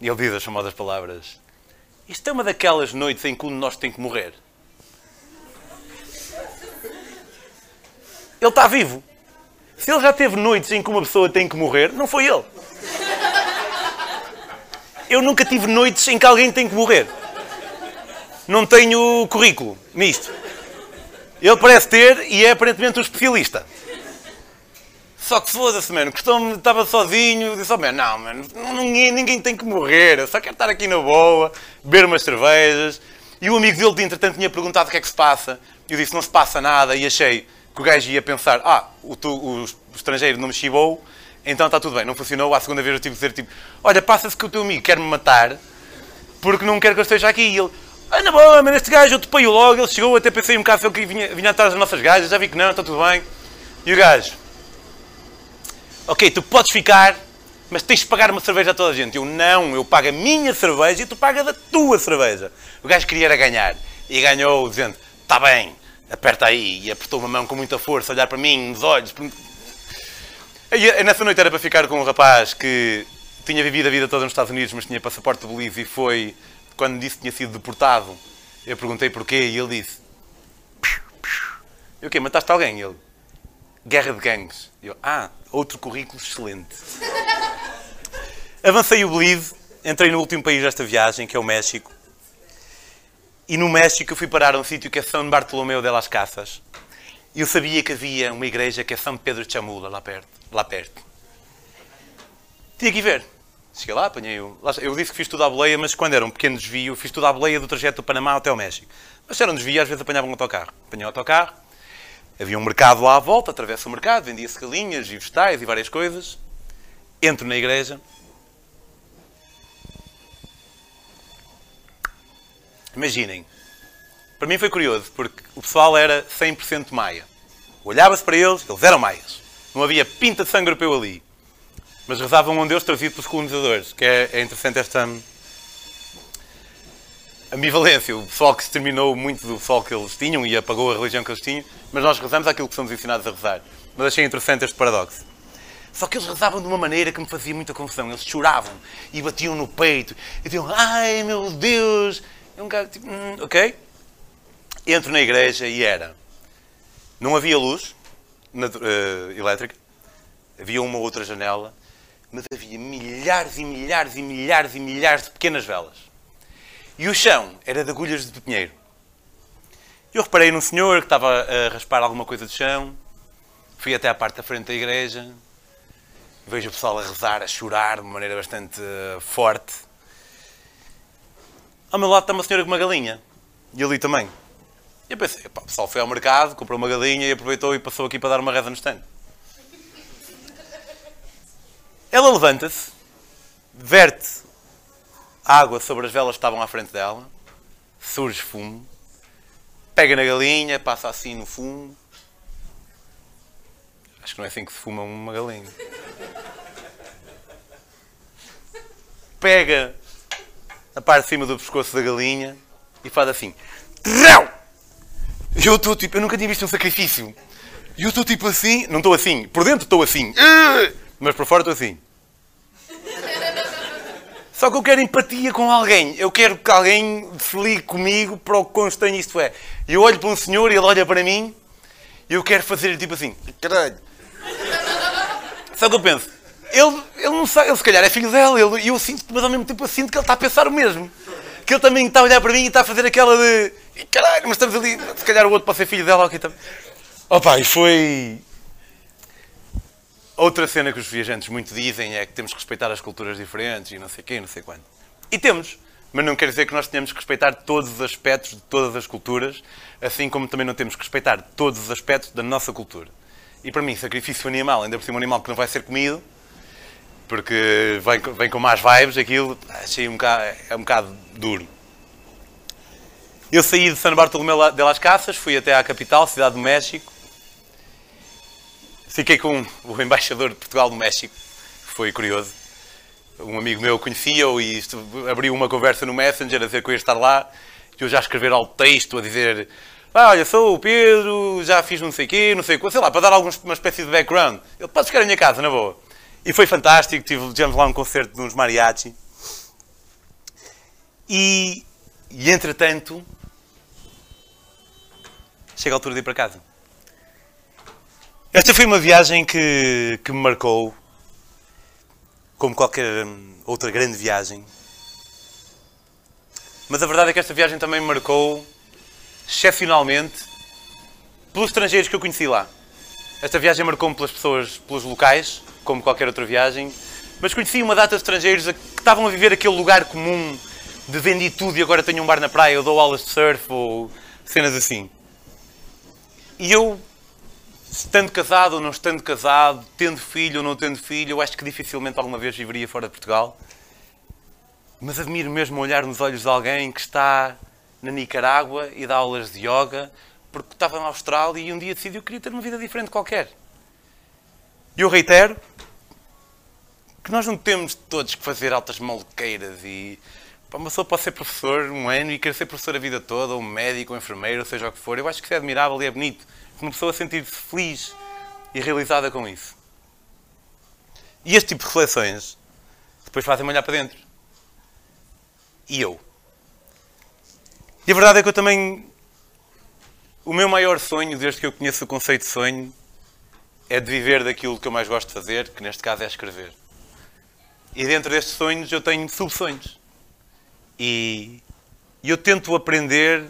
e ele diz as famosas palavras: isto é uma daquelas noites em que um de nós tem que morrer. Ele está vivo. Se ele já teve noites em que uma pessoa tem que morrer, não foi ele. Eu nunca tive noites em que alguém tem que morrer. Não tenho currículo nisto. Ele parece ter e é aparentemente um especialista. Só que foda-se, mano, estava sozinho, disse, oh, man, não, mano, ninguém, ninguém tem que morrer, eu só quero estar aqui na boa, beber umas cervejas. E o amigo dele, de entretanto, tinha perguntado o que é que se passa. E eu disse, não se passa nada, e achei que o gajo ia pensar, ah, o, tu, o, estrangeiro não me chibou, então está tudo bem, não funcionou. À segunda vez eu tive que dizer, tipo, olha, passa-se que o teu amigo quer-me matar, porque não quer que eu esteja aqui. E ele, ah, na boa, mas este gajo eu topei-o logo, ele chegou, até pensei um bocado se ele vinha, vinha atrás das nossas gajas, já vi que não, está tudo bem. E o gajo, ok, tu podes ficar, mas tens de pagar uma cerveja a toda a gente. Eu, não, eu pago a minha cerveja e tu pagas a tua cerveja. O gajo queria era ganhar. E ganhou dizendo, está bem, aperta aí. E apertou uma mão com muita força, olhar para mim, nos olhos. E nessa noite era para ficar com um rapaz que tinha vivido a vida toda nos Estados Unidos, mas tinha passaporte de Belize e foi, quando disse que tinha sido deportado, eu perguntei porquê e ele disse, eu o quê, mataste alguém? Ele, guerra de gangues. Eu, ah, outro currículo excelente. Avancei o Belize, entrei no último país desta viagem, que é o México. E no México eu fui parar a um sítio que é São Bartolomeu de las Casas. E eu sabia que havia uma igreja que é São Pedro de Chamula, lá perto. Lá perto. Tinha que ir ver. Cheguei lá, apanhei o... Eu disse que fiz tudo à boleia, mas quando era um pequeno desvio, fiz tudo à boleia do trajeto do Panamá até o México. Mas se era um desvio, às vezes apanhava um autocarro. Apanhei o autocarro, havia um mercado lá à volta, atravesso o mercado, vendia-se galinhas e vegetais e várias coisas. Entro na igreja. Imaginem. Para mim foi curioso, porque o pessoal era 100% maia. Olhava-se para eles, eles eram maias. Não havia pinta de sangue europeu ali. Mas rezavam um Deus trazido pelos colonizadores, que é, é interessante esta ambivalência. O pessoal que exterminou muito do pessoal que eles tinham e apagou a religião que eles tinham, mas nós rezamos aquilo que somos ensinados a rezar. Mas achei interessante este paradoxo. Só que eles rezavam de uma maneira que me fazia muita confusão. Eles choravam e batiam no peito e diziam: Ai meu Deus! É um gajo tipo, hum, ok? Entro na igreja e era. Não havia luz na, uh, elétrica, havia uma outra janela, mas havia milhares e milhares e milhares e milhares de pequenas velas. E o chão era de agulhas de pepinheiro. Eu reparei num senhor que estava a raspar alguma coisa de chão, fui até à parte da frente da igreja, vejo o pessoal a rezar, a chorar de uma maneira bastante uh, forte. Ao meu lado está uma senhora com uma galinha, e ali também. E eu pensei, o pessoal foi ao mercado, comprou uma galinha e aproveitou e passou aqui para dar uma reza no stand. Ela levanta-se, verte água sobre as velas que estavam à frente dela, surge fumo, pega na galinha, passa assim no fumo. Acho que não é assim que se fuma uma galinha. Pega a parte de cima do pescoço da galinha e faz assim. Trau! E eu estou tipo, eu nunca tinha visto um sacrifício. E eu estou tipo assim, não estou assim, por dentro estou assim, mas por fora estou assim. Só que eu quero empatia com alguém. Eu quero que alguém ligue comigo para o quão estranho isto é. Eu olho para um senhor e ele olha para mim e eu quero fazer tipo assim, caralho. Só que eu penso, ele, ele não sabe, ele se calhar é filho dela, e eu sinto, mas ao mesmo tempo eu sinto que ele está a pensar o mesmo. Que ele também está a olhar para mim e está a fazer aquela de caralho, mas estamos ali. Se calhar o outro pode ser filho dela. Okay, também. Opa, e foi. Outra cena que os viajantes muito dizem é que temos que respeitar as culturas diferentes e não sei quê, não sei quando. E temos. Mas não quer dizer que nós tenhamos que respeitar todos os aspectos de todas as culturas, assim como também não temos que respeitar todos os aspectos da nossa cultura. E para mim, sacrifício animal, ainda por cima um animal que não vai ser comido, porque vem, vem com más vibes, aquilo achei um bocado, é um bocado duro. Eu saí de San Bartolomé de las Casas, fui até à capital, Cidade do México. Fiquei com o embaixador de Portugal no México, foi curioso. Um amigo meu conhecia-o e abriu uma conversa no Messenger a dizer que eu ia estar lá. E eu já escrever ao texto a dizer: ah, Olha, sou o Pedro, já fiz não sei o quê, não sei o sei lá, para dar alguma uma espécie de background. Ele pode ficar na minha casa, na boa. E foi fantástico, tivemos lá um concerto de uns mariachi. E, e entretanto, chega a altura de ir para casa. Esta foi uma viagem que, que me marcou, como qualquer outra grande viagem. Mas a verdade é que esta viagem também me marcou, excepcionalmente, pelos estrangeiros que eu conheci lá. Esta viagem marcou-me pelas pessoas, pelos locais, como qualquer outra viagem, mas conheci uma data de estrangeiros que estavam a viver aquele lugar comum de vendi tudo e agora tenho um bar na praia, ou dou aulas de surf, ou cenas assim. E eu, estando casado ou não estando casado, tendo filho ou não tendo filho, eu acho que dificilmente alguma vez viveria fora de Portugal. Mas admiro mesmo olhar nos olhos de alguém que está na Nicarágua e dá aulas de yoga porque estava na Austrália e um dia decidiu que queria ter uma vida diferente qualquer. E eu reitero, que nós não temos todos que fazer altas maluqueiras e uma pessoa pode ser professor um ano e querer ser professor a vida toda, ou médico, ou enfermeiro, ou seja o que for. Eu acho que isso é admirável e é bonito. Uma pessoa sentir-se feliz e realizada com isso. E este tipo de reflexões depois fazem-me olhar para dentro. E eu? E a verdade é que eu também. O meu maior sonho, desde que eu conheço o conceito de sonho, é de viver daquilo que eu mais gosto de fazer, que neste caso é escrever. E dentro destes sonhos eu tenho subsonhos. E eu tento aprender.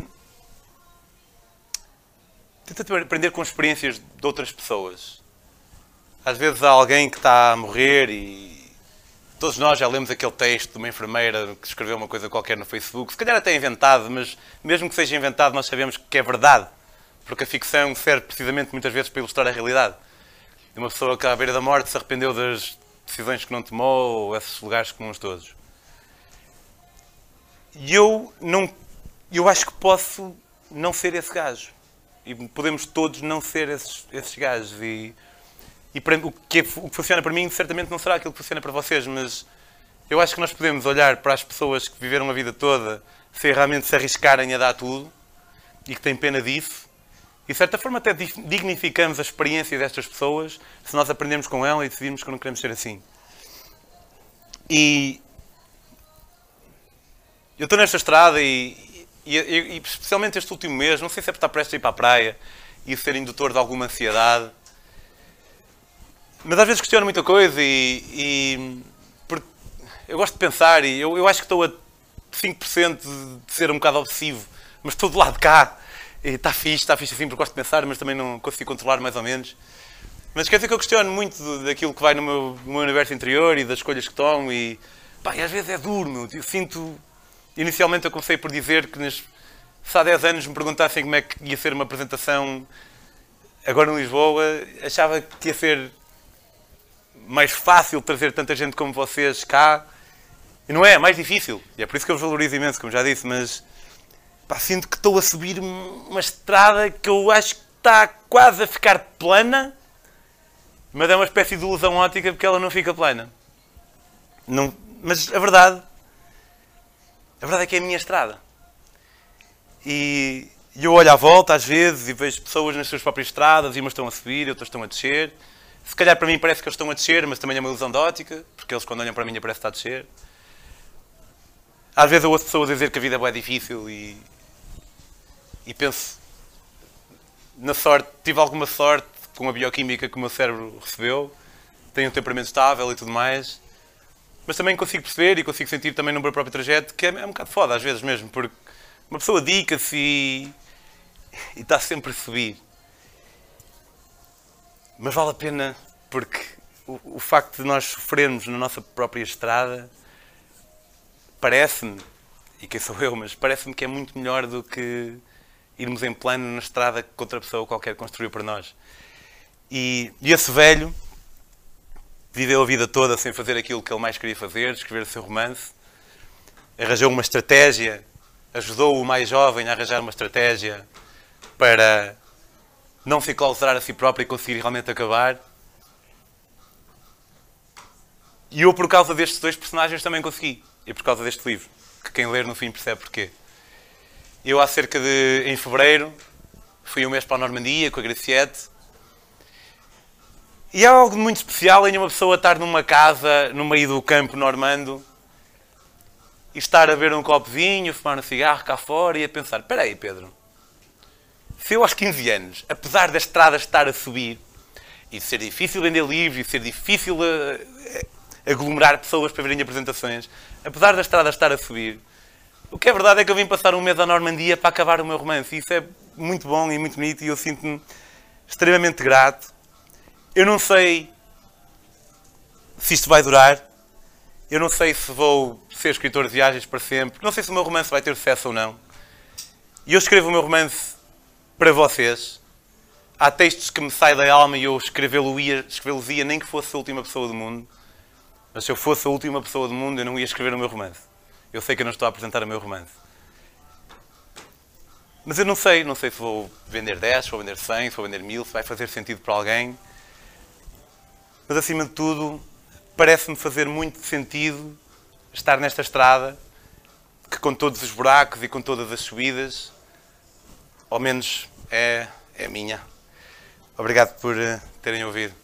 Tento aprender com experiências de outras pessoas. Às vezes há alguém que está a morrer e todos nós já lemos aquele texto de uma enfermeira que escreveu uma coisa qualquer no Facebook, se calhar até inventado, mas mesmo que seja inventado, nós sabemos que é verdade, porque a ficção serve precisamente muitas vezes para ilustrar a realidade. E uma pessoa que à beira da morte se arrependeu das decisões que não tomou, ou esses lugares comuns todos. E eu não, eu acho que posso não ser esse gajo. E podemos todos não ser esses, esses gajos. E e para, o, que é, o que funciona para mim certamente não será aquilo que funciona para vocês, mas eu acho que nós podemos olhar para as pessoas que viveram a vida toda sem realmente se arriscarem a dar tudo e que têm pena disso. E de certa forma até dignificamos a experiência destas pessoas se nós aprendemos com ela e decidirmos que não queremos ser assim. E eu estou nesta estrada e, e, e, especialmente este último mês, não sei se é por estar prestes a ir para a praia e ser indutor de alguma ansiedade, mas às vezes questiono muita coisa e, e eu gosto de pensar e eu, eu acho que estou a 5% de ser um bocado obsessivo, mas estou do lado de cá e está fixe, está fixe assim porque gosto de pensar, mas também não consigo controlar mais ou menos. Mas quer dizer que eu questiono muito daquilo que vai no meu, no meu universo interior e das escolhas que tomo e, pá, e às vezes é duro, meu. Eu sinto. Inicialmente eu comecei por dizer que se há 10 anos me perguntassem como é que ia ser uma apresentação agora em Lisboa, achava que ia ser mais fácil trazer tanta gente como vocês cá. E não é, é mais difícil. E é por isso que eu vos valorizo imenso, como já disse, mas pá, sinto que estou a subir uma estrada que eu acho que está quase a ficar plana, mas é uma espécie de ilusão ótica porque ela não fica plana. Não, mas a verdade, a verdade é que é a minha estrada. E, eu olho à volta às vezes e vejo pessoas nas suas próprias estradas e umas estão a subir, outras estão a descer. Se calhar para mim parece que eles estão a descer, mas também é uma ilusão de ótica, porque eles quando olham para mim parece está a descer. Às vezes eu ouço pessoas dizer que a vida é difícil e, e penso na sorte, tive alguma sorte com a bioquímica que o meu cérebro recebeu, tenho um temperamento estável e tudo mais, mas também consigo perceber e consigo sentir também no meu próprio trajeto que é, é um bocado foda às vezes mesmo, porque uma pessoa dedica-se e, e está sempre a subir. Mas vale a pena porque o, o facto de nós sofrermos na nossa própria estrada parece-me, e quem sou eu, mas parece-me que é muito melhor do que irmos em plano na estrada que outra pessoa qualquer construiu para nós. E, e esse velho viveu a vida toda sem fazer aquilo que ele mais queria fazer, escrever o seu romance, arranjou uma estratégia, ajudou o mais jovem a arranjar uma estratégia para não se clausurar a si próprio e conseguir realmente acabar. E eu, por causa destes dois personagens, também consegui. E por causa deste livro, que quem ler no fim percebe porquê. Eu, há cerca de. em fevereiro, fui um mês para a Normandia com a Graciete. E há algo muito especial em uma pessoa estar numa casa, no meio do campo normando, e estar a ver um copo de vinho, fumar um cigarro cá fora e a pensar: espera aí, Pedro se eu aos 15 anos, apesar da estrada estar a subir, e ser difícil vender livros, e ser difícil uh, aglomerar pessoas para verem apresentações, apesar da estrada estar a subir, o que é verdade é que eu vim passar um mês à Normandia para acabar o meu romance. E isso é muito bom e muito bonito e eu sinto-me extremamente grato. Eu não sei se isto vai durar. Eu não sei se vou ser escritor de viagens para sempre. Não sei se o meu romance vai ter sucesso ou não. E eu escrevo o meu romance para vocês. Há textos que me saem da alma e eu escrevê-los-ia, escrevê nem que fosse a última pessoa do mundo. Mas se eu fosse a última pessoa do mundo, eu não ia escrever o meu romance. Eu sei que eu não estou a apresentar o meu romance. Mas eu não sei, não sei se vou vender 10, se vou vender 100, se vou vender 1000, se vai fazer sentido para alguém. Mas acima de tudo, parece-me fazer muito sentido estar nesta estrada que com todos os buracos e com todas as subidas, ao menos é, é minha. Obrigado por eh, terem ouvido.